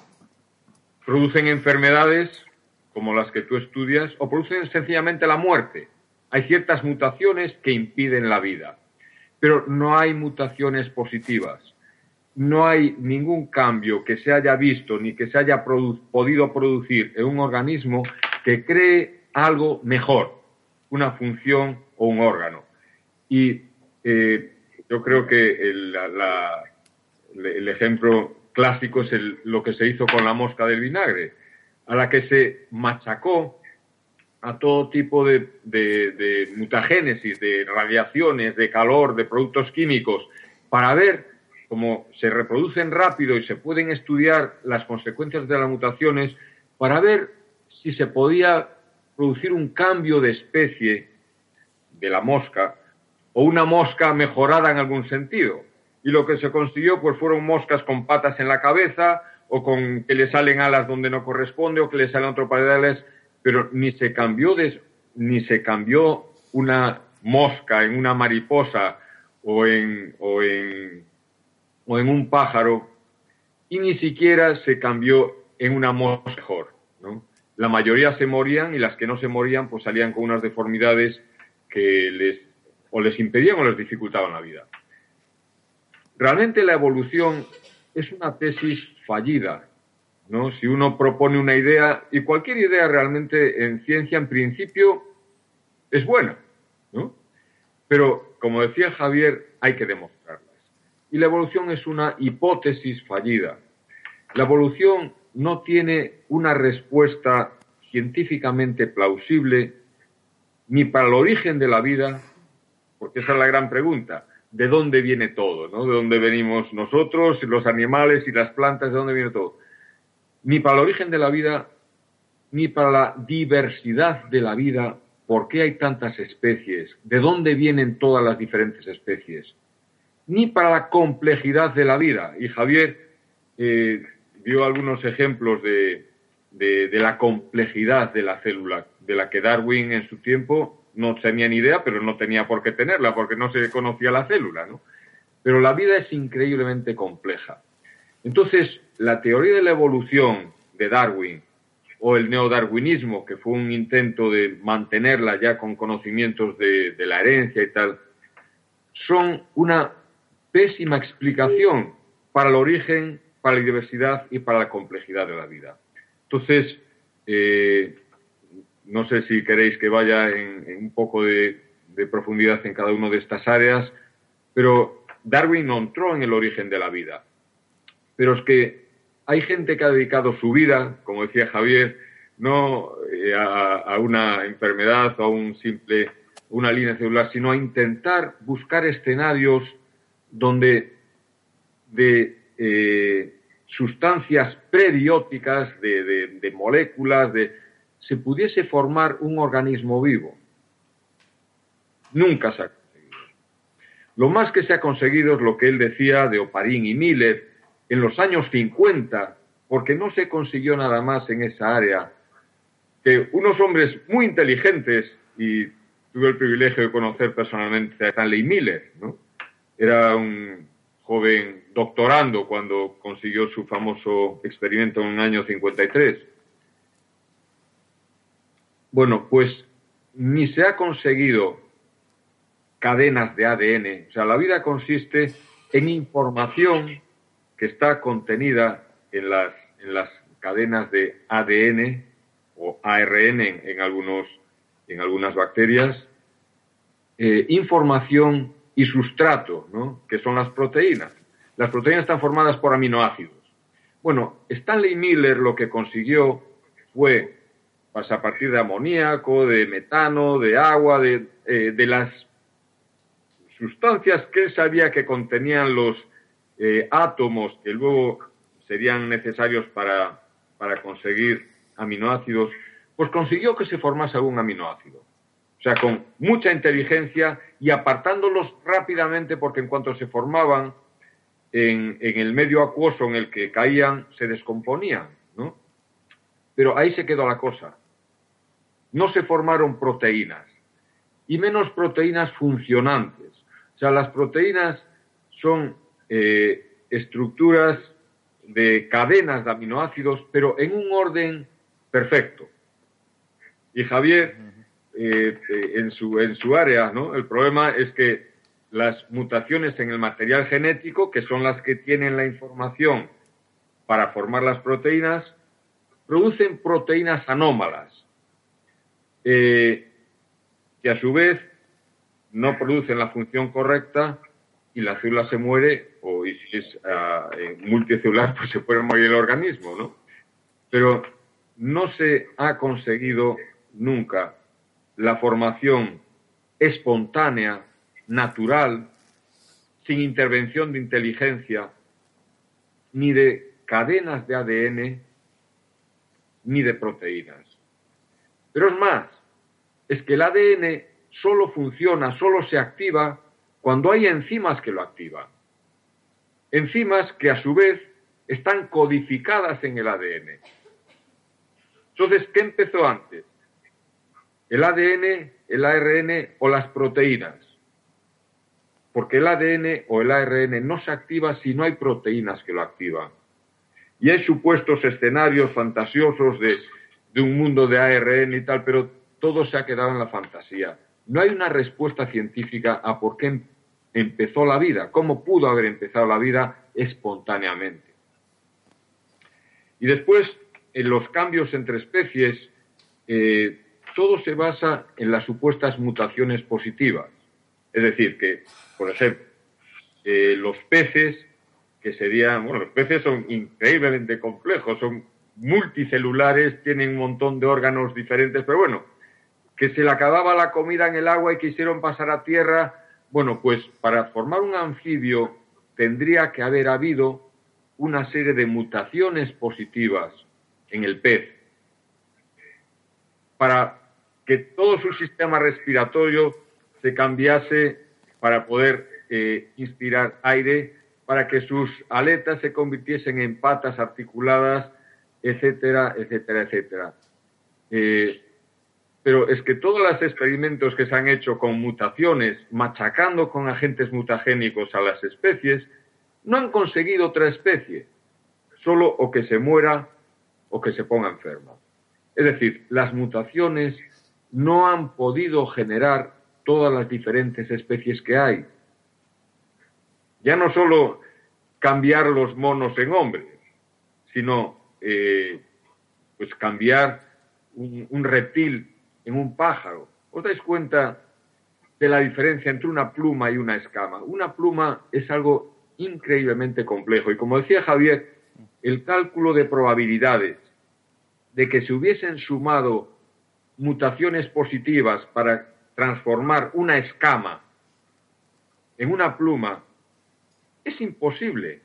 producen enfermedades como las que tú estudias o producen sencillamente la muerte. Hay ciertas mutaciones que impiden la vida, pero no hay mutaciones positivas. No hay ningún cambio que se haya visto ni que se haya podido producir en un organismo que cree algo mejor, una función o un órgano. Y eh, yo creo que el, ejemplo clásico es lo que se hizo con la mosca del vinagre, a la que se machacó a todo tipo de, de, mutagénesis, de radiaciones, de calor, de productos químicos, para ver cómo se reproducen rápido y se pueden estudiar las consecuencias de las mutaciones, para ver si se podía producir un cambio de especie de la mosca o una mosca mejorada en algún sentido. Y lo que se consiguió pues fueron moscas con patas en la cabeza o con que le salen alas donde no corresponde o que le salen otro par de alas, pero ni se cambió ni se cambió una mosca en una mariposa o en, o en, o en un pájaro y ni siquiera se cambió en una mosca mejor. La mayoría se morían y las que no se morían pues salían con unas deformidades que les o les impedían o les dificultaban la vida. Realmente la evolución es una tesis fallida, ¿no? Si uno propone una idea y cualquier idea realmente en ciencia en principio es buena, ¿no? Pero como decía Javier, hay que demostrarlas. Y la evolución es una hipótesis fallida. La evolución no tiene una respuesta científicamente plausible ni para el origen de la vida, porque esa es la gran pregunta, ¿de dónde viene todo? ¿no? ¿De dónde venimos nosotros, los animales y las plantas? ¿De dónde viene todo? Ni para el origen de la vida, ni para la diversidad de la vida, ¿por qué hay tantas especies? ¿De dónde vienen todas las diferentes especies? Ni para la complejidad de la vida. Y Javier eh, dio algunos ejemplos de, la complejidad de la célula, de la que Darwin en su tiempo no tenía ni idea, pero no tenía por qué tenerla, porque no se conocía la célula, ¿no? Pero la vida es increíblemente compleja. Entonces, la teoría de la evolución de Darwin o el neodarwinismo, que fue un intento de mantenerla ya con conocimientos de la herencia y tal, son una pésima explicación para el origen para la diversidad y para la complejidad de la vida. Entonces, eh, no sé si queréis que vaya en, un poco de, profundidad en cada una de estas áreas, pero Darwin no entró en el origen de la vida. Pero es que hay gente que ha dedicado su vida, como decía Javier, no eh, a, una enfermedad o a un simple, una línea celular, sino a intentar buscar escenarios donde de eh, sustancias prebióticas, de, moléculas, de, se pudiese formar un organismo vivo. Nunca se ha conseguido. Lo más que se ha conseguido es lo que él decía de Oparín y Miller en los años 50, porque no se consiguió nada más en esa área que unos hombres muy inteligentes, y tuve el privilegio de conocer personalmente a Stanley Miller, ¿no? Era un joven doctorando cuando consiguió su famoso experimento en el año 53. Bueno, pues ni se ha conseguido cadenas de ADN. O sea, la vida consiste en información que está contenida en las, en las cadenas de ADN o ARN en, algunos, en algunas bacterias, eh, información y sustrato, ¿no? que son las proteínas. Las proteínas están formadas por aminoácidos. Bueno, Stanley Miller lo que consiguió fue, pues, a partir de amoníaco, de metano, de agua, de, eh, las sustancias que él sabía que contenían los eh, átomos que luego serían necesarios para, para conseguir aminoácidos, pues consiguió que se formase algún aminoácido. O sea, con mucha inteligencia y apartándolos rápidamente porque en cuanto se formaban en, en, el medio acuoso en el que caían, se descomponían, ¿no? Pero ahí se quedó la cosa. No se formaron proteínas, y menos proteínas funcionantes. O sea, las proteínas son eh, estructuras de cadenas de aminoácidos, pero en un orden perfecto. Y Javier, eh, eh, en, su, en su área, ¿no? el problema es que las mutaciones en el material genético, que son las que tienen la información para formar las proteínas, producen proteínas anómalas, que a su vez no producen la función correcta y la célula se muere, o si es uh, multicelular, pues se puede morir el organismo, ¿no? Pero no se ha conseguido nunca la formación espontánea, natural, sin intervención de inteligencia, ni de cadenas de ADN, ni de proteínas. Pero es más, es que el ADN solo funciona, solo se activa cuando hay enzimas que lo activan. Enzimas que a su vez están codificadas en el ADN. Entonces, ¿qué empezó antes? ¿El ADN, el ARN o las proteínas? Porque el ADN o el ARN no se activa si no hay proteínas que lo activan. Y hay supuestos escenarios fantasiosos de, un mundo de ARN y tal, pero todo se ha quedado en la fantasía. No hay una respuesta científica a por qué empezó la vida, cómo pudo haber empezado la vida espontáneamente. Y después, en los cambios entre especies, eh, todo se basa en las supuestas mutaciones positivas. Es decir, que, por ejemplo, eh, los peces, que serían, bueno, los peces son increíblemente complejos, son multicelulares, tienen un montón de órganos diferentes, pero bueno, que se le acababa la comida en el agua y quisieron pasar a tierra. Bueno, pues para formar un anfibio tendría que haber habido una serie de mutaciones positivas en el pez para que todo su sistema respiratorio se cambiase para poder eh, inspirar aire, para que sus aletas se convirtiesen en patas articuladas, etcétera, etcétera, etcétera. Eh, pero es que todos los experimentos que se han hecho con mutaciones, machacando con agentes mutagénicos a las especies, no han conseguido otra especie, solo o que se muera o que se ponga enferma. Es decir, las mutaciones no han podido generar todas las diferentes especies que hay. Ya no solo cambiar los monos en hombres, sino eh, pues cambiar un, un reptil en un pájaro. ¿Os dais cuenta de la diferencia entre una pluma y una escama? Una pluma es algo increíblemente complejo y como decía Javier, el cálculo de probabilidades de que se hubiesen sumado mutaciones positivas para transformar una escama en una pluma es imposible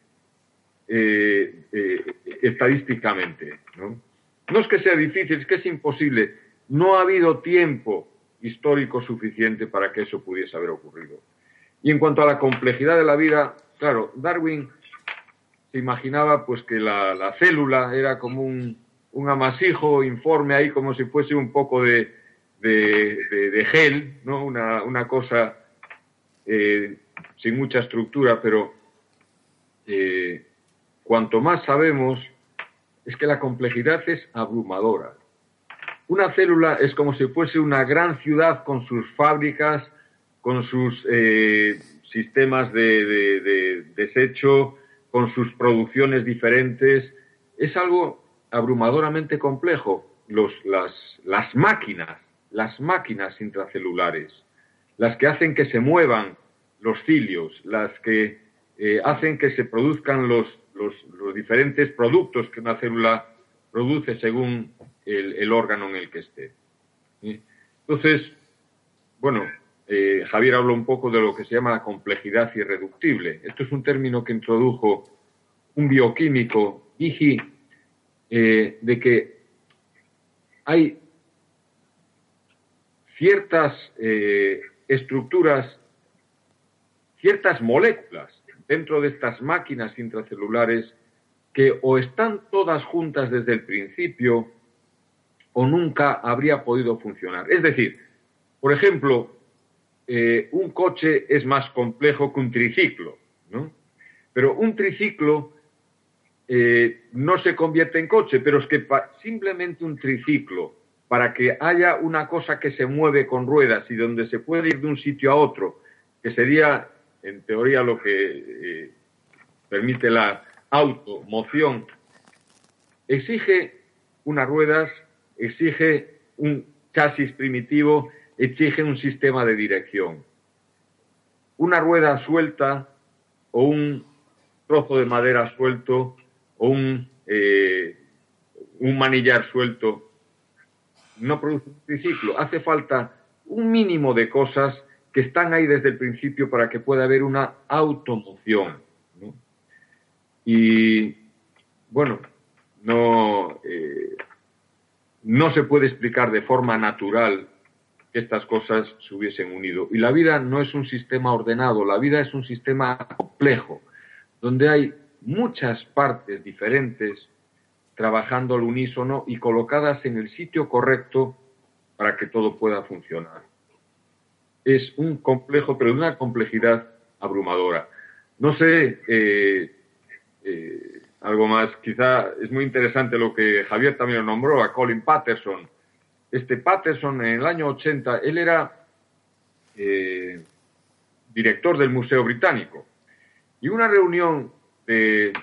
eh, eh, estadísticamente. ¿no? no es que sea difícil, es que es imposible no ha habido tiempo histórico suficiente para que eso pudiese haber ocurrido. Y en cuanto a la complejidad de la vida, claro, Darwin se imaginaba pues que la, célula era como un, amasijo informe ahí, como si fuese un poco de, de, gel, ¿no? Una, cosa eh, sin mucha estructura, pero eh, cuanto más sabemos, es que la complejidad es abrumadora. Una célula es como si fuese una gran ciudad con sus fábricas, con sus eh, sistemas de, desecho, con sus producciones diferentes. Es algo abrumadoramente complejo. las, las máquinas, las máquinas intracelulares, las que hacen que se muevan los cilios, las que eh, hacen que se produzcan los, los, diferentes productos que una célula produce según el, órgano en el que esté. Entonces, bueno, eh, Javier habló un poco de lo que se llama la complejidad irreductible. Esto es un término que introdujo un bioquímico, Iji, eh, de que hay ciertas eh, estructuras, ciertas moléculas dentro de estas máquinas intracelulares que o están todas juntas desde el principio o nunca habría podido funcionar. Es decir, por ejemplo, eh, un coche es más complejo que un triciclo, ¿no? Pero un triciclo eh, no se convierte en coche, pero es que simplemente un triciclo, para que haya una cosa que se mueve con ruedas y donde se puede ir de un sitio a otro, que sería en teoría lo que eh, permite la automoción, exige unas ruedas, exige un chasis primitivo, exige un sistema de dirección. Una rueda suelta o un trozo de madera suelto un, eh, un manillar suelto no produce un triciclo. Hace falta un mínimo de cosas que están ahí desde el principio para que pueda haber una automoción. Y bueno, no, eh, no se puede explicar de forma natural que estas cosas se hubiesen unido. Y la vida no es un sistema ordenado, la vida es un sistema complejo, donde hay muchas partes diferentes trabajando al unísono y colocadas en el sitio correcto para que todo pueda funcionar es un complejo, pero de una complejidad abrumadora. No sé, eh, eh, algo más, quizá es muy interesante lo que Javier también nombró, a Colin Patterson. Este Patterson en el año 80, él era eh, director del Museo Británico. Y una reunión de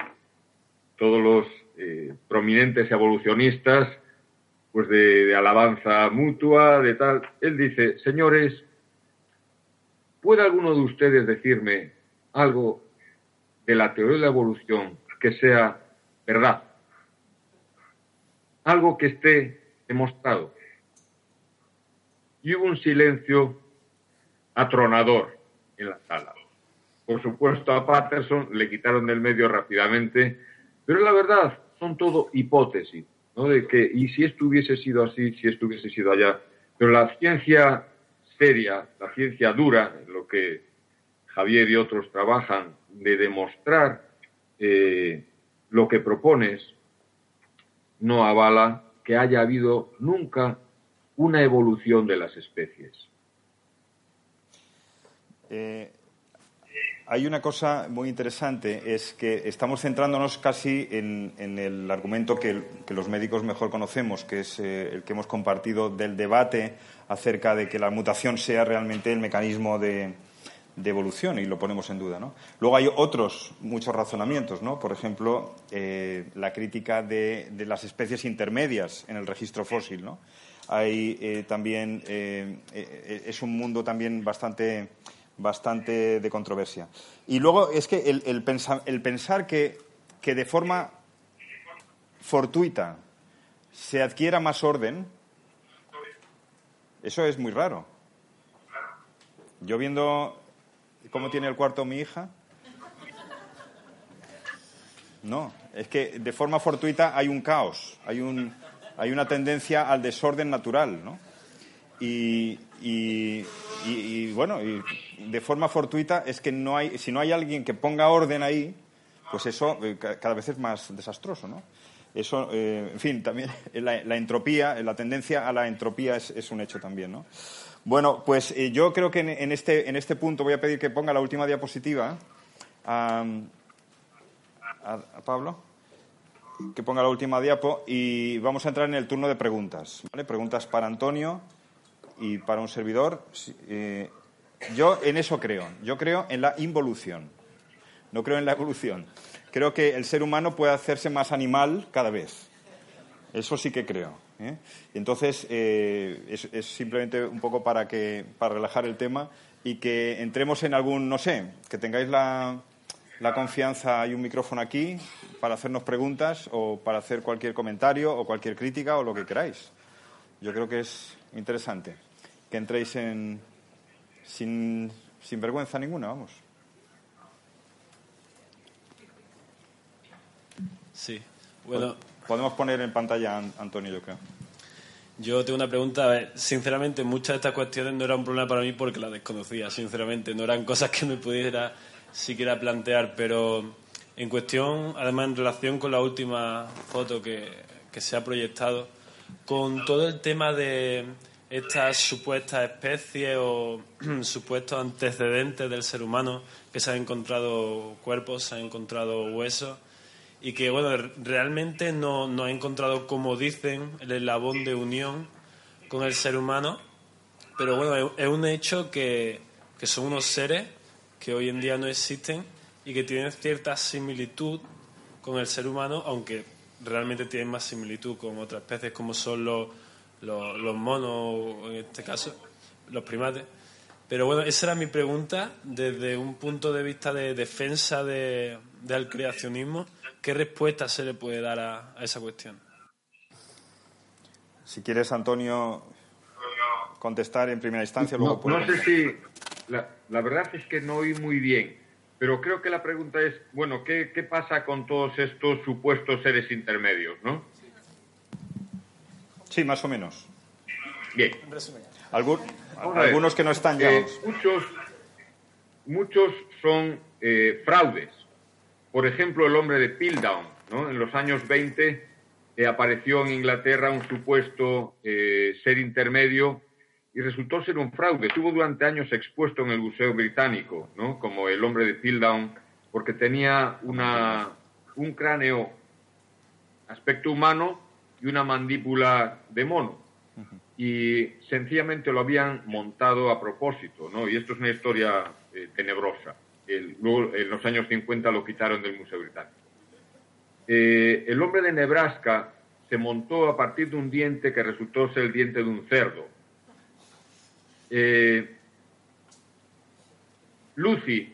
todos los prominentes evolucionistas, pues de alabanza mutua, de tal, él dice, señores, ¿Puede alguno de ustedes decirme algo de la teoría de la evolución que sea verdad? Algo que esté demostrado. Y hubo un silencio atronador en la sala. Por supuesto, a Patterson le quitaron del medio rápidamente, pero la verdad son todo hipótesis, ¿no? De que, y si esto hubiese sido así, si esto hubiese sido allá. Pero la ciencia seria, la ciencia dura, lo que Javier y otros trabajan, de demostrar eh, lo que propones, no avala que haya habido nunca una evolución de las especies. Eh, hay una cosa muy interesante, es que estamos centrándonos casi en, el argumento que, los médicos mejor conocemos, que es eh, el que hemos compartido del debate acerca de que la mutación sea realmente el mecanismo de, evolución y lo ponemos en duda. ¿no? Luego hay otros muchos razonamientos, ¿no? por ejemplo, eh, la crítica de, las especies intermedias en el registro fósil. ¿no? Hay eh, también, es un mundo también bastante bastante de controversia. Y luego es que el, el, pensar que, que de forma fortuita se adquiera más orden, eso es muy raro. Yo viendo cómo tiene el cuarto mi hija, no, es que de forma fortuita hay un caos, hay, un, hay una tendencia al desorden natural, ¿no? y, y, bueno, y de forma fortuita es que no hay, si no hay alguien que ponga orden ahí, pues eso eh, cada vez es más desastroso, ¿no? Eso, eh, en fin, también la, entropía, la tendencia a la entropía es, un hecho también, ¿no? Bueno, pues eh, yo creo que en, este, en este punto voy a pedir que ponga la última diapositiva a, Pablo, que ponga la última diapo y vamos a entrar en el turno de preguntas. Preguntas para Antonio y para un servidor. yo en eso creo, yo creo en la involución, no creo en la evolución creo que el ser humano puede hacerse más animal cada vez. Eso sí que creo. ¿eh? Entonces, eh, es, simplemente un poco para, que, para relajar el tema y que entremos en algún, no sé, que tengáis la, la confianza, hay un micrófono aquí para hacernos preguntas o para hacer cualquier comentario o cualquier crítica o lo que queráis. Yo creo que es interesante que entréis en, sin, sin vergüenza ninguna, vamos. Sí, bueno. Podemos poner en pantalla, Antonio, yo creo. Yo tengo una pregunta. Sinceramente, muchas de estas cuestiones no eran un problema para mí porque las desconocía, sinceramente. No eran cosas que me pudiera siquiera plantear, pero en cuestión, además en relación con la última foto que, que se ha proyectado, con todo el tema de estas supuestas especies o supuestos antecedentes del ser humano, que se han encontrado cuerpos, se han encontrado huesos y que bueno realmente no, no ha encontrado como dicen el eslabón de unión con el ser humano. Pero bueno es un hecho que, que son unos seres que hoy en día no existen y que tienen cierta similitud con el ser humano aunque realmente tienen más similitud con otras especies como son los, los, los monos en este caso los primates pero bueno, esa era mi pregunta desde un punto de vista de defensa de, del creacionismo. ¿Qué respuesta se le puede dar a, esa cuestión? Si quieres, Antonio, contestar en primera instancia, luego no, no sé si. La, la, verdad es que no oí muy bien, pero creo que la pregunta es: bueno, ¿qué, qué pasa con todos estos supuestos seres intermedios, no? Sí, más o menos. Bien. ¿Algún, algunos que no están ya. Eh, muchos, muchos son eh, fraudes. Por ejemplo, el hombre de Piltdown, ¿no? En los años 20 eh, apareció en Inglaterra un supuesto ser intermedio y resultó ser un fraude. Estuvo durante años expuesto en el Museo Británico, ¿no? Como el hombre de Piltdown, porque tenía una, un cráneo aspecto humano y una mandíbula de mono y sencillamente lo habían montado a propósito, ¿no? Y esto es una historia eh, tenebrosa. luego, en los años 50 lo quitaron del Museo Británico. Eh, el hombre de Nebraska se montó a partir de un diente que resultó ser el diente de un cerdo. Eh, Lucy,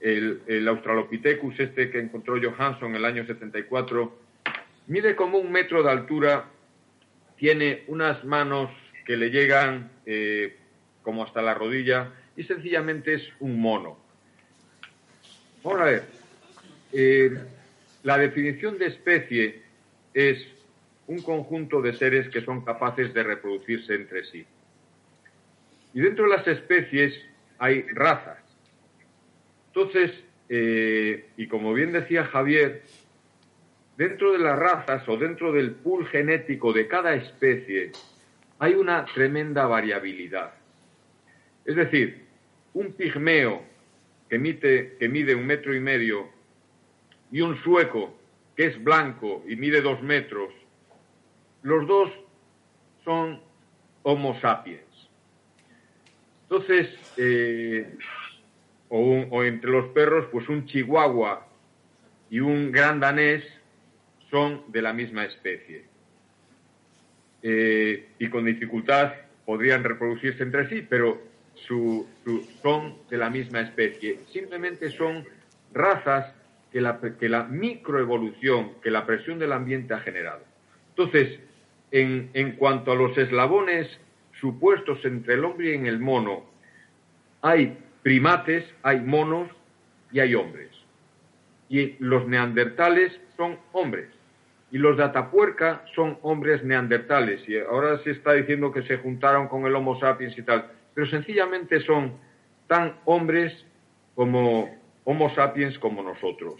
el, Australopithecus este que encontró Johansson en el año 74, mide como un metro de altura, tiene unas manos que le llegan eh, como hasta la rodilla y sencillamente es un mono. Vamos a ver, eh, la definición de especie es un conjunto de seres que son capaces de reproducirse entre sí. Y dentro de las especies hay razas. Entonces, eh, y como bien decía Javier, dentro de las razas o dentro del pool genético de cada especie hay una tremenda variabilidad. Es decir, un pigmeo que, mide un metro y medio y un sueco que es blanco y mide dos metros, los dos son Homo sapiens. Entonces, eh, o, entre los perros, pues un chihuahua y un gran danés son de la misma especie. Eh, y con dificultad podrían reproducirse entre sí, pero son de la misma especie. Simplemente son razas que la, que la microevolución, que la presión del ambiente ha generado. Entonces, en, en cuanto a los eslabones supuestos entre el hombre y el mono, hay primates, hay monos y hay hombres. Y los neandertales son hombres. y los de Atapuerca son hombres neandertales. Y ahora se está diciendo que se juntaron con el Homo sapiens y tal. Pero sencillamente son tan hombres como Homo sapiens como nosotros.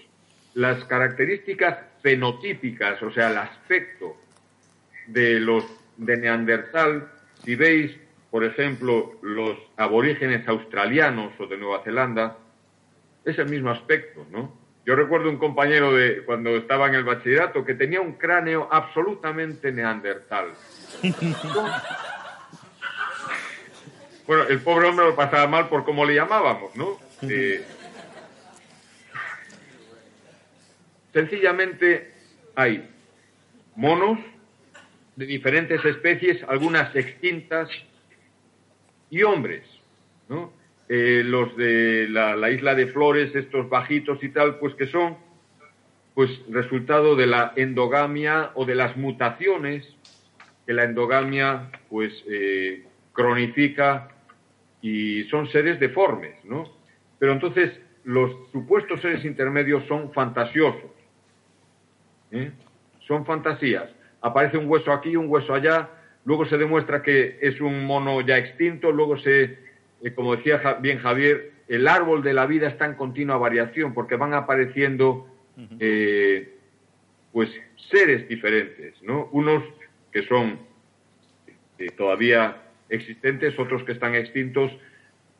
Las características fenotípicas, o sea, el aspecto de los de Neandertal, si veis, por ejemplo, los aborígenes australianos o de Nueva Zelanda, es el mismo aspecto, ¿no? Yo recuerdo un compañero de cuando estaba en el bachillerato que tenía un cráneo absolutamente neandertal. bueno, el pobre hombre lo pasaba mal por cómo le llamábamos, ¿no? Eh, sencillamente hay monos de diferentes especies, algunas extintas, y hombres, ¿no? Eh, los de la, isla de Flores, estos bajitos y tal, pues que son pues resultado de la endogamia o de las mutaciones que la endogamia pues eh, cronifica y son seres deformes, ¿no? Pero entonces los supuestos seres intermedios son fantasiosos, ¿eh? son fantasías. Aparece un hueso aquí, un hueso allá, luego se demuestra que es un mono ya extinto, luego se eh, como decía bien Javier, el árbol de la vida está en continua variación porque van apareciendo eh, pues seres diferentes, ¿no? Unos que son eh, todavía existentes, otros que están extintos,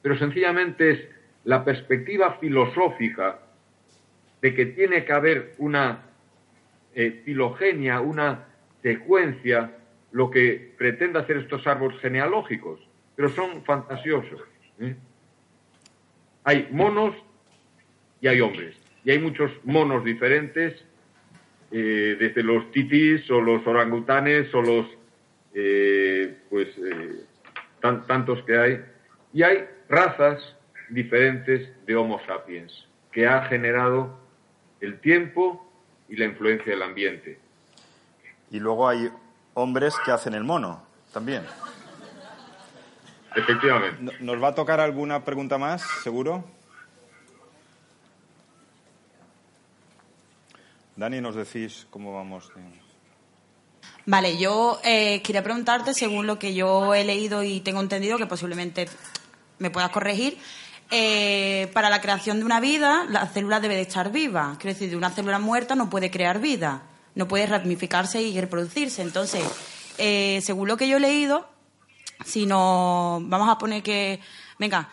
pero sencillamente es la perspectiva filosófica de que tiene que haber una filogenia, una secuencia, lo que pretende hacer estos árboles genealógicos, pero son fantasiosos. ¿eh? Hay monos y hay hombres. Y hay muchos monos diferentes, eh, desde los titis o los orangutanes o los, eh, pues, tantos que hay. Y hay razas diferentes de Homo sapiens, que ha generado el tiempo y la influencia del ambiente. Y luego hay hombres que hacen el mono, también. Efectivamente. ¿Nos va a tocar alguna pregunta más, seguro? Dani, nos decís cómo vamos. Vale, yo eh, quería preguntarte, según lo que yo he leído y tengo entendido, que posiblemente me puedas corregir, eh, para la creación de una vida, la célula debe de estar viva. Quiero decir, de una célula muerta no puede crear vida, no puede ramificarse y reproducirse. Entonces, eh, según lo que yo he leído, si no vamos a poner que, venga,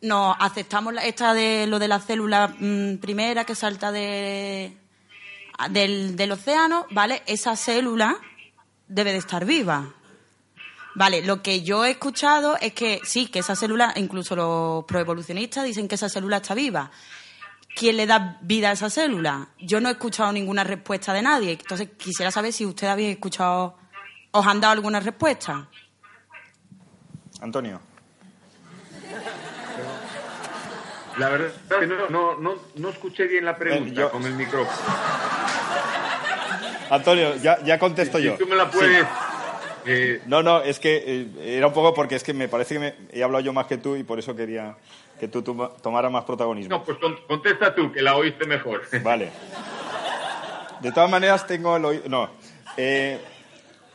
nos aceptamos esta de lo de la célula mm, primera que salta de, del, del océano, ¿vale? Esa célula debe de estar viva. Vale, lo que yo he escuchado es que sí, que esa célula, incluso los proevolucionistas dicen que esa célula está viva. ¿Quién le da vida a esa célula? Yo no he escuchado ninguna respuesta de nadie. Entonces quisiera saber si usted había escuchado, os han dado alguna respuesta. Antonio. La verdad es que no, no, no, escuché bien la pregunta con el micrófono. Antonio, ya, ya contesto yo. tú me la puedes... Eh, no, no, es que eh, era un poco porque es que me parece que me, he hablado yo más que tú y por eso quería que tú tomaras más protagonismo. No, pues contesta tú, que la oíste mejor. Vale. De todas maneras, tengo el oído. No. Eh,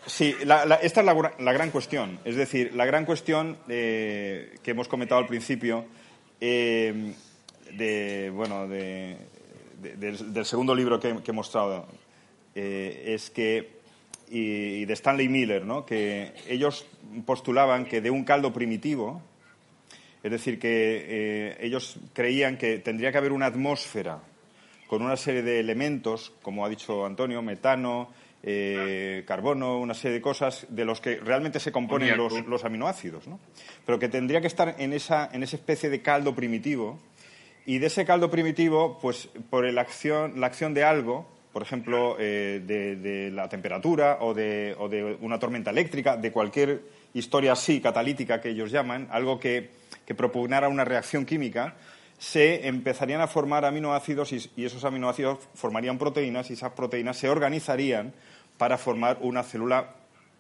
Sí, esta es la, gran cuestión. Es decir, la gran cuestión eh, que hemos comentado al principio eh, de, bueno, del, segundo libro que, he mostrado es que, y, de Stanley Miller, ¿no? que ellos postulaban que de un caldo primitivo, es decir, que ellos creían que tendría que haber una atmósfera con una serie de elementos, como ha dicho Antonio, metano, eh, carbono, una serie de cosas de los que realmente se componen los, aminoácidos, ¿no? pero que tendría que estar en esa, en esa especie de caldo primitivo y de ese caldo primitivo, pues por la acción, la acción de algo, por ejemplo, eh, de, la temperatura o de, o de, una tormenta eléctrica, de cualquier historia así, catalítica que ellos llaman, algo que, que propugnara una reacción química, se empezarían a formar aminoácidos y, esos aminoácidos formarían proteínas y esas proteínas se organizarían para formar una célula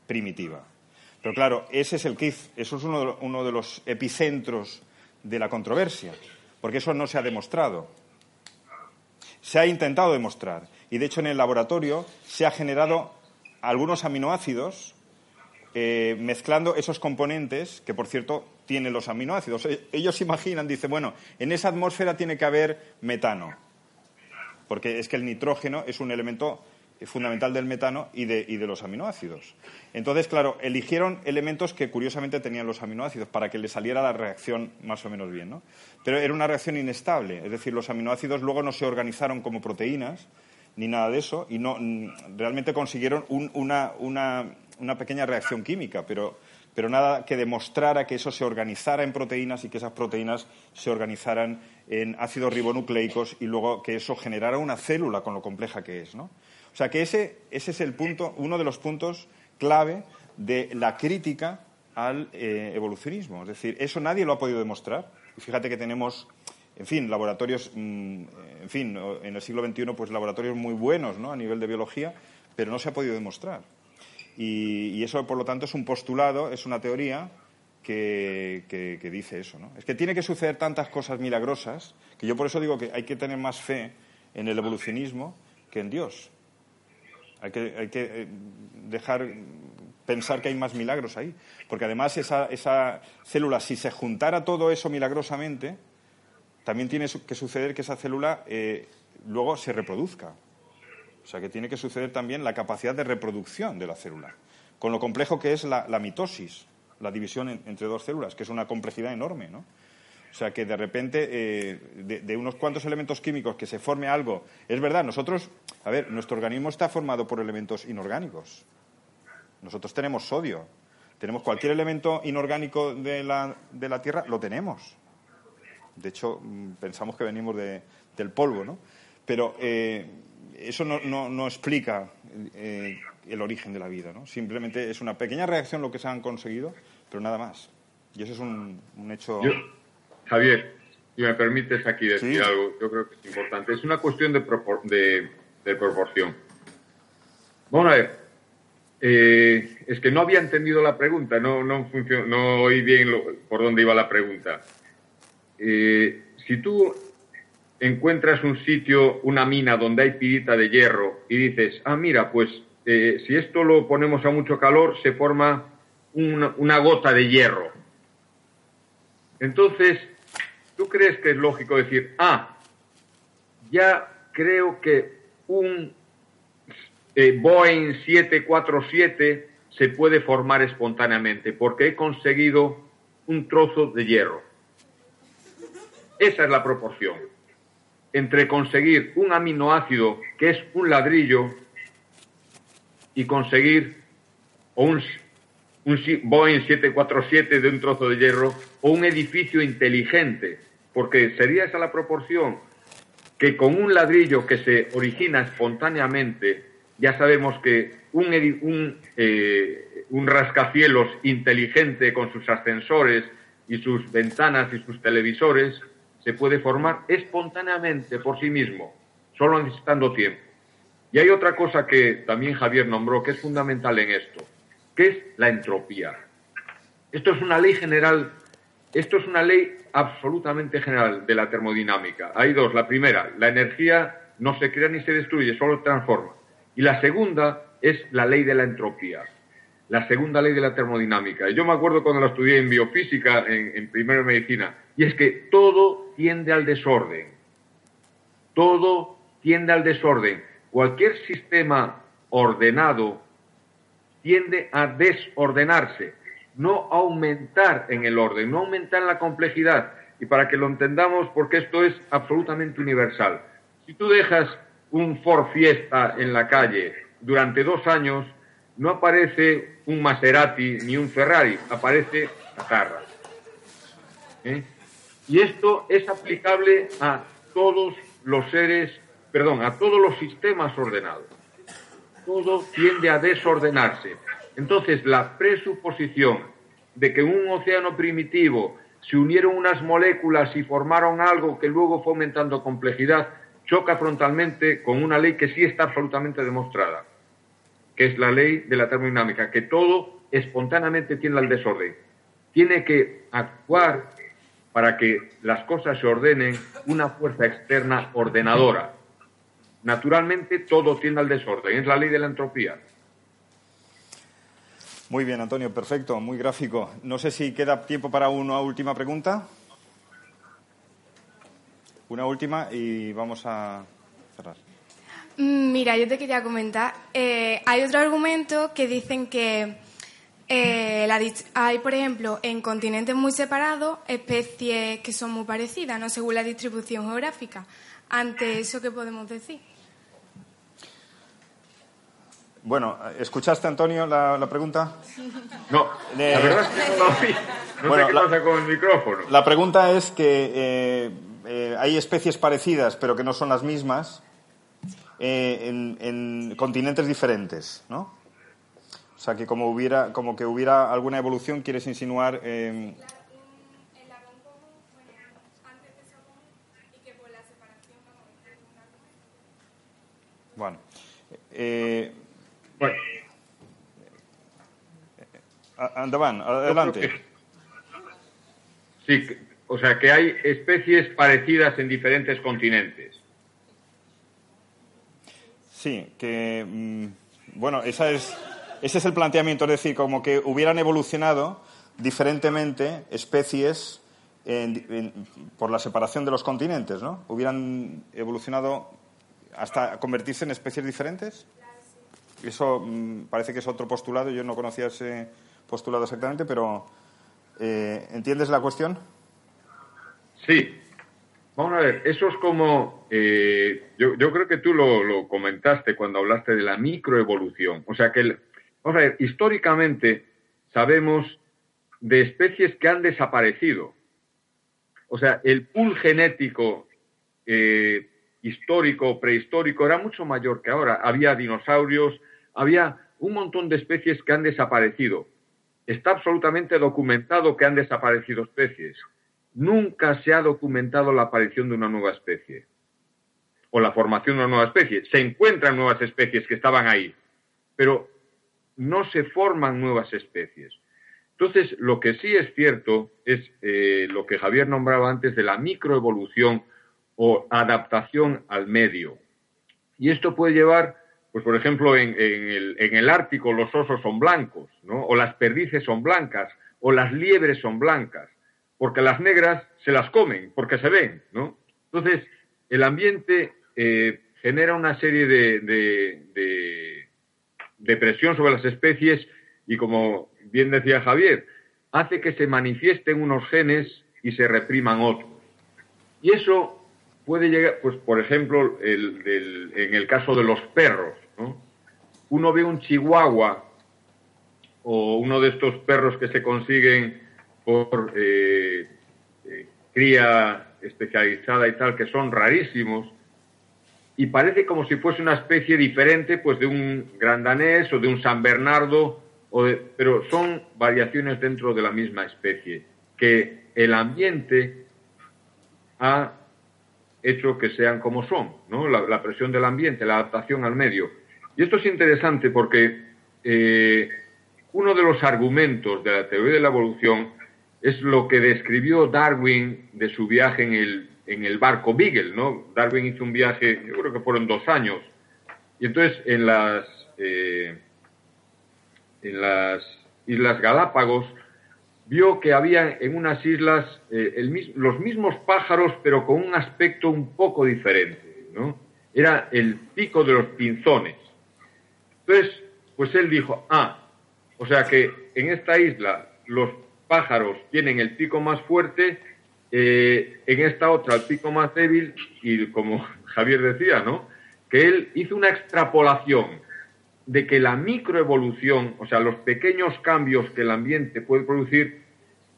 primitiva. Pero claro, ese es el KIF, eso es uno de, los epicentros de la controversia, porque eso no se ha demostrado. Se ha intentado demostrar. Y de hecho en el laboratorio se ha generado algunos aminoácidos eh, mezclando esos componentes, que por cierto tienen los aminoácidos. E-, ellos imaginan, dicen, bueno, en esa atmósfera tiene que haber metano, porque es que el nitrógeno es un elemento fundamental del metano y de, y de, los aminoácidos. Entonces, claro, eligieron elementos que curiosamente tenían los aminoácidos para que le saliera la reacción más o menos bien, ¿no? Pero era una reacción inestable, es decir, los aminoácidos luego no se organizaron como proteínas ni nada de eso y no realmente consiguieron una, una, una, pequeña reacción química, pero, pero nada que demostrara que eso se organizara en proteínas y que esas proteínas se organizaran en ácidos ribonucleicos y luego que eso generara una célula con lo compleja que es, ¿no? O sea que ese, ese es el punto, uno de los puntos clave de la crítica al eh, evolucionismo. Es decir, eso nadie lo ha podido demostrar. Y fíjate que tenemos, en fin, laboratorios, mm, en fin, en el siglo XXI, pues laboratorios muy buenos ¿no? a nivel de biología, pero no se ha podido demostrar. Y, eso, por lo tanto, es un postulado, es una teoría que, dice eso. ¿no? Es que tiene que suceder tantas cosas milagrosas que yo por eso digo que hay que tener más fe en el evolucionismo que en Dios. Hay que, hay que eh, dejar pensar que hay más milagros ahí. Porque además esa, esa célula, si se juntara todo eso milagrosamente, también tiene que suceder que esa célula eh, luego se reproduzca. O sea, que tiene que suceder también la capacidad de reproducción de la célula. Con lo complejo que es la, mitosis, la división entre dos células, que es una complejidad enorme, ¿no? O sea, que de repente, eh, de, unos cuantos elementos químicos que se forme algo. Es verdad, nosotros, a ver, nuestro organismo está formado por elementos inorgánicos. Nosotros tenemos sodio. Tenemos cualquier elemento inorgánico de la, de la Tierra, lo tenemos. De hecho, mm, pensamos que venimos del polvo, ¿no? Pero eh, eso no, no, explica eh, el origen de la vida, ¿no? Simplemente es una pequeña reacción lo que se han conseguido, pero nada más. Y eso es un, hecho. Javier, si me permites aquí decir algo, yo creo que es importante. Es una cuestión de, de, proporción. Vamos a ver. Eh, es que no había entendido la pregunta, no, no, no oí bien por dónde iba la pregunta. Eh, si tú encuentras un sitio, una mina donde hay pirita de hierro y dices, ah, mira, pues eh, si esto lo ponemos a mucho calor, se forma una gota de hierro. Entonces, ¿tú crees que es lógico decir, ah, ya creo que un eh, Boeing 747 se puede formar espontáneamente porque he conseguido un trozo de hierro? Esa es la proporción entre conseguir un aminoácido que es un ladrillo y conseguir un, un Boeing 747 de un trozo de hierro o un edificio inteligente, porque sería esa la proporción, que con un ladrillo que se origina espontáneamente, ya sabemos que un, eh, un rascacielos inteligente con sus ascensores y sus ventanas y sus televisores se puede formar espontáneamente por sí mismo, solo necesitando tiempo. Y hay otra cosa que también Javier nombró que es fundamental en esto, que es la entropía. Esto es una ley general esto es una ley absolutamente general de la termodinámica. Hay dos. La primera, la energía no se crea ni se destruye, solo transforma. Y la segunda es la ley de la entropía, la segunda ley de la termodinámica. Yo me acuerdo cuando la estudié en biofísica, en, en primero medicina, y es que todo tiende al desorden. Todo tiende al desorden. Cualquier sistema ordenado tiende a desordenarse no aumentar en el orden, no aumentar en la complejidad. Y para que lo entendamos, porque esto es absolutamente universal. Si tú dejas un Ford Fiesta en la calle durante dos años, no aparece un Maserati ni un Ferrari, aparece Catarra. ¿Eh? Y esto es aplicable a todos los seres, perdón, a todos los sistemas ordenados. Todo tiende a desordenarse. Entonces, la presuposición de que en un océano primitivo se unieron unas moléculas y formaron algo que luego fue aumentando complejidad, choca frontalmente con una ley que sí está absolutamente demostrada, que es la ley de la termodinámica, que todo espontáneamente tiene al desorden. Tiene que actuar para que las cosas se ordenen una fuerza externa ordenadora. naturalmente todo tiende al desorden, es la ley de la entropía. Muy bien, Antonio, perfecto, muy gráfico. No sé si queda tiempo para una última pregunta. Una última y vamos a cerrar. Mm, mira, yo te quería comentar, eh, hay otro argumento que dicen que eh, hay, por ejemplo, en continentes muy separados, especies que son muy parecidas, ¿no? Según la distribución geográfica. Ante eso, ¿qué podemos decir? Bueno, ¿escuchaste, Antonio, la, pregunta? No, la verdad es que no, no sé qué pasa con el micrófono. La pregunta es que eh, eh, hay especies parecidas, pero que no son las mismas, en, en continentes diferentes, ¿no? O sea, que como, hubiera, como que hubiera alguna evolución, quieres insinuar... Eh... Bueno. Eh... bueno. Andaban, adelante. Sí, o sea que hay especies parecidas en diferentes continentes. Sí, que. Mm, bueno, esa es ese es el planteamiento, es decir, como que hubieran evolucionado diferentemente especies por la separación de los continentes, ¿no? Hubieran evolucionado hasta convertirse en especies diferentes. Eso mm, parece que es otro postulado, yo no conocía ese postulado exactamente, pero eh, ¿entiendes la cuestión? Sí. Vamos a ver, eso es como, eh, yo, creo que tú lo, comentaste cuando hablaste de la microevolución. O sea, que el, Vamos a ver, históricamente sabemos de especies que han desaparecido. O sea, el pool genético eh, histórico, prehistórico, era mucho mayor que ahora. Había dinosaurios, había un montón de especies que han desaparecido. Está absolutamente documentado que han desaparecido especies. Nunca se ha documentado la aparición de una nueva especie o la formación de una nueva especie. Se encuentran nuevas especies que estaban ahí, pero no se forman nuevas especies. Entonces, lo que sí es cierto es eh, lo que Javier nombraba antes de la microevolución o adaptación al medio. Y esto puede llevar, pues por ejemplo, en, el, Ártico los osos son blancos, ¿no? o las perdices son blancas, o las liebres son blancas, porque las negras se las comen, porque se ven, ¿no? Entonces, el ambiente eh, genera una serie de de presión sobre las especies y, como bien decía Javier, hace que se manifiesten unos genes y se repriman otros. Y eso puede llegar, pues por ejemplo, en el caso de los perros, uno ve un chihuahua o uno de estos perros que se consiguen por eh, eh, cría especializada y tal, que son rarísimos, y parece como si fuese una especie diferente pues de un gran danés o de un San Bernardo, o pero son variaciones dentro de la misma especie, que el ambiente ha hecho que sean como son, ¿no? la, presión del ambiente, la adaptación al medio. Y esto es interesante porque eh, uno de los argumentos de la teoría de la evolución es lo que describió Darwin de su viaje en el en el barco Beagle, ¿no? Darwin hizo un viaje, yo creo que fueron dos años, y entonces en las, eh, en las Islas Galápagos vio que había en unas islas eh, los mismos pájaros, pero con un aspecto un poco diferente, ¿no? Era el pico de los pinzones. Entonces, pues él dijo, ah, o sea que en esta isla los pájaros tienen el pico más fuerte eh, en esta otra el pico más débil y como Javier decía, ¿no? Que él hizo una extrapolación de que la microevolución, o sea, los pequeños cambios que el ambiente puede producir,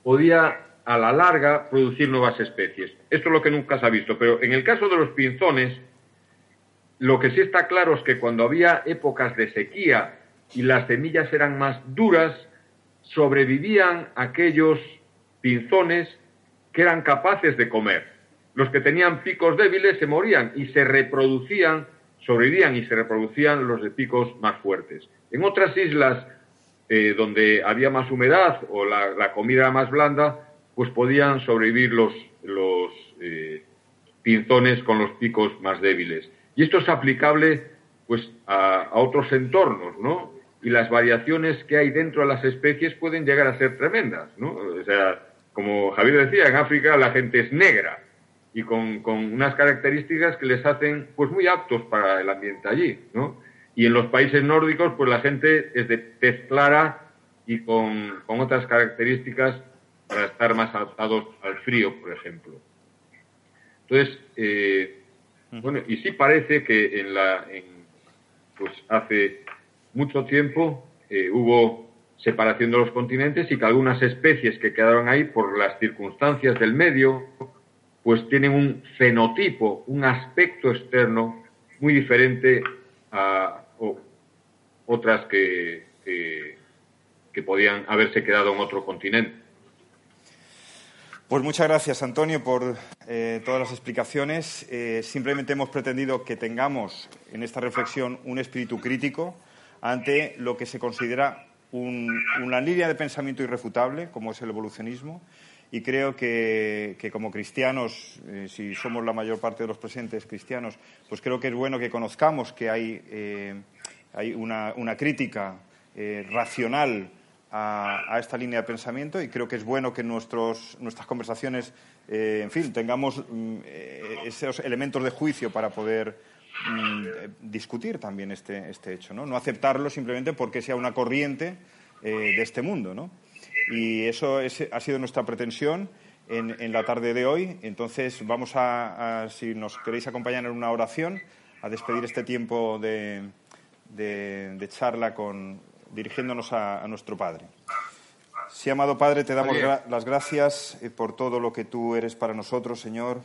podía a la larga producir nuevas especies. Esto es lo que nunca se ha visto, pero en el caso de los pinzones, lo que sí está claro es que cuando había épocas de sequía y las semillas eran más duras, sobrevivían aquellos pinzones que eran capaces de comer. Los que tenían picos débiles se morían y se reproducían, sobrevivían y se reproducían los de picos más fuertes. En otras islas eh, donde había más humedad o la, comida más blanda, pues podían sobrevivir los, los eh, pinzones con los picos más débiles. Y esto es aplicable pues a, otros entornos, ¿no? Y las variaciones que hay dentro de las especies pueden llegar a ser tremendas, ¿no? O sea, como Javier decía, en África la gente es negra y con, unas características que les hacen pues muy aptos para el ambiente allí, ¿no? Y en los países nórdicos pues la gente es de tez clara y con, con otras características para estar más adaptados al frío, por ejemplo. Entonces, eh, bueno, y sí parece que en la, pues hace mucho tiempo eh, hubo separación de los continentes y que algunas especies que quedaron ahí por las circunstancias del medio, pues tienen un fenotipo, un aspecto externo muy diferente a otras que, que podían haberse quedado en otro continente. Pues muchas gracias, Antonio, por eh, todas las explicaciones. Eh, simplemente hemos pretendido que tengamos en esta reflexión un espíritu crítico ante lo que se considera una línea de pensamiento irrefutable, como es el evolucionismo, y creo que, como cristianos, eh, si somos la mayor parte de los presentes cristianos, pues creo que es bueno que conozcamos que hay, hay una, crítica racional a, esta línea de pensamiento y creo que es bueno que nuestros, nuestras conversaciones, eh, en fin, tengamos mm, eh, esos elementos de juicio para poder discutir también este, este hecho, ¿no? No aceptarlo simplemente porque sea una corriente eh, de este mundo, ¿no? Y eso ha sido nuestra pretensión en, la tarde de hoy. Entonces vamos a, si nos queréis acompañar en una oración, a despedir este tiempo de, de charla con, dirigiéndonos a, nuestro Padre. Sí, amado Padre, te damos las gracias eh, por todo lo que tú eres para nosotros, Señor,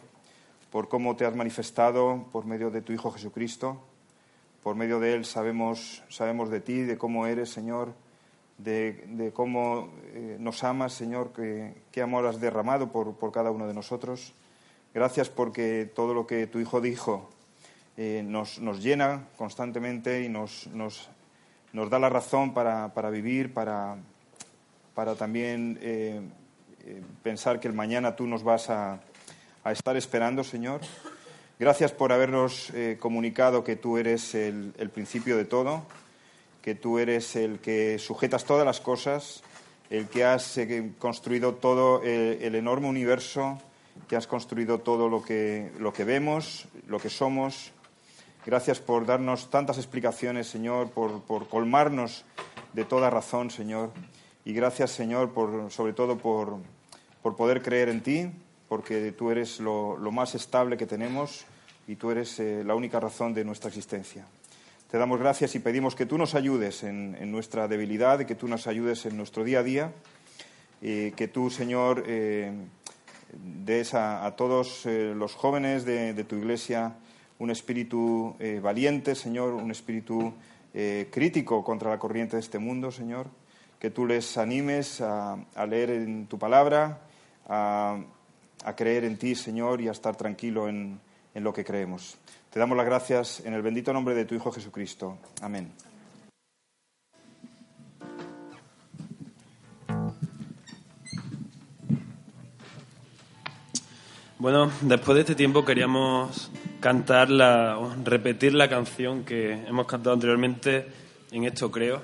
por cómo te has manifestado por medio de tu Hijo Jesucristo. Por medio de Él sabemos, sabemos de ti, de cómo eres, Señor, de, cómo eh, nos amas, Señor, que, qué amor has derramado por, por, cada uno de nosotros. Gracias porque todo lo que tu Hijo dijo eh, nos, nos, llena constantemente y nos, nos nos da la razón para, vivir, para, para también eh, eh, pensar que el mañana tú nos vas a, estar esperando, Señor. Gracias por habernos eh, comunicado que tú eres el, principio de todo, que tú eres el que sujetas todas las cosas, el que has construido todo el, enorme universo, que has construido todo lo que, lo que vemos, lo que somos, Gracias por darnos tantas explicaciones, Señor, por, colmarnos de toda razón, Señor. Y gracias, Señor, por, sobre todo por, poder creer en ti, porque tú eres lo, más estable que tenemos y tú eres eh, la única razón de nuestra existencia. Te damos gracias y pedimos que tú nos ayudes en, nuestra debilidad que tú nos ayudes en nuestro día a día. Y que tú, Señor, eh, des a, todos eh, los jóvenes de tu iglesia un espíritu eh, valiente, Señor, un espíritu eh, crítico contra la corriente de este mundo, Señor. Que tú les animes a, leer en tu palabra, a, creer en ti, Señor, y a estar tranquilo en, en lo que creemos. Te damos las gracias en el bendito nombre de tu Hijo Jesucristo. Amén. Bueno, después de este tiempo queríamos cantar la, repetir la canción que hemos cantado anteriormente en esto creo,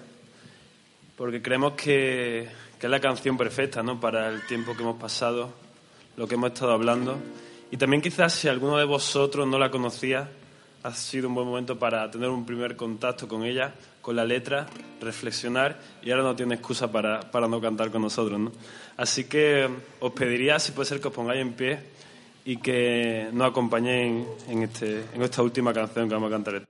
porque creemos que, es la canción perfecta ¿no? para el tiempo que hemos pasado, lo que hemos estado hablando. Y también quizás si alguno de vosotros no la conocía, ha sido un buen momento para tener un primer contacto con ella, con la letra, reflexionar y ahora no tiene excusa para, para no cantar con nosotros. ¿no? Así que os pediría, si puede ser que os pongáis en pie y que nos acompañen en, este, en esta última canción que vamos a cantar.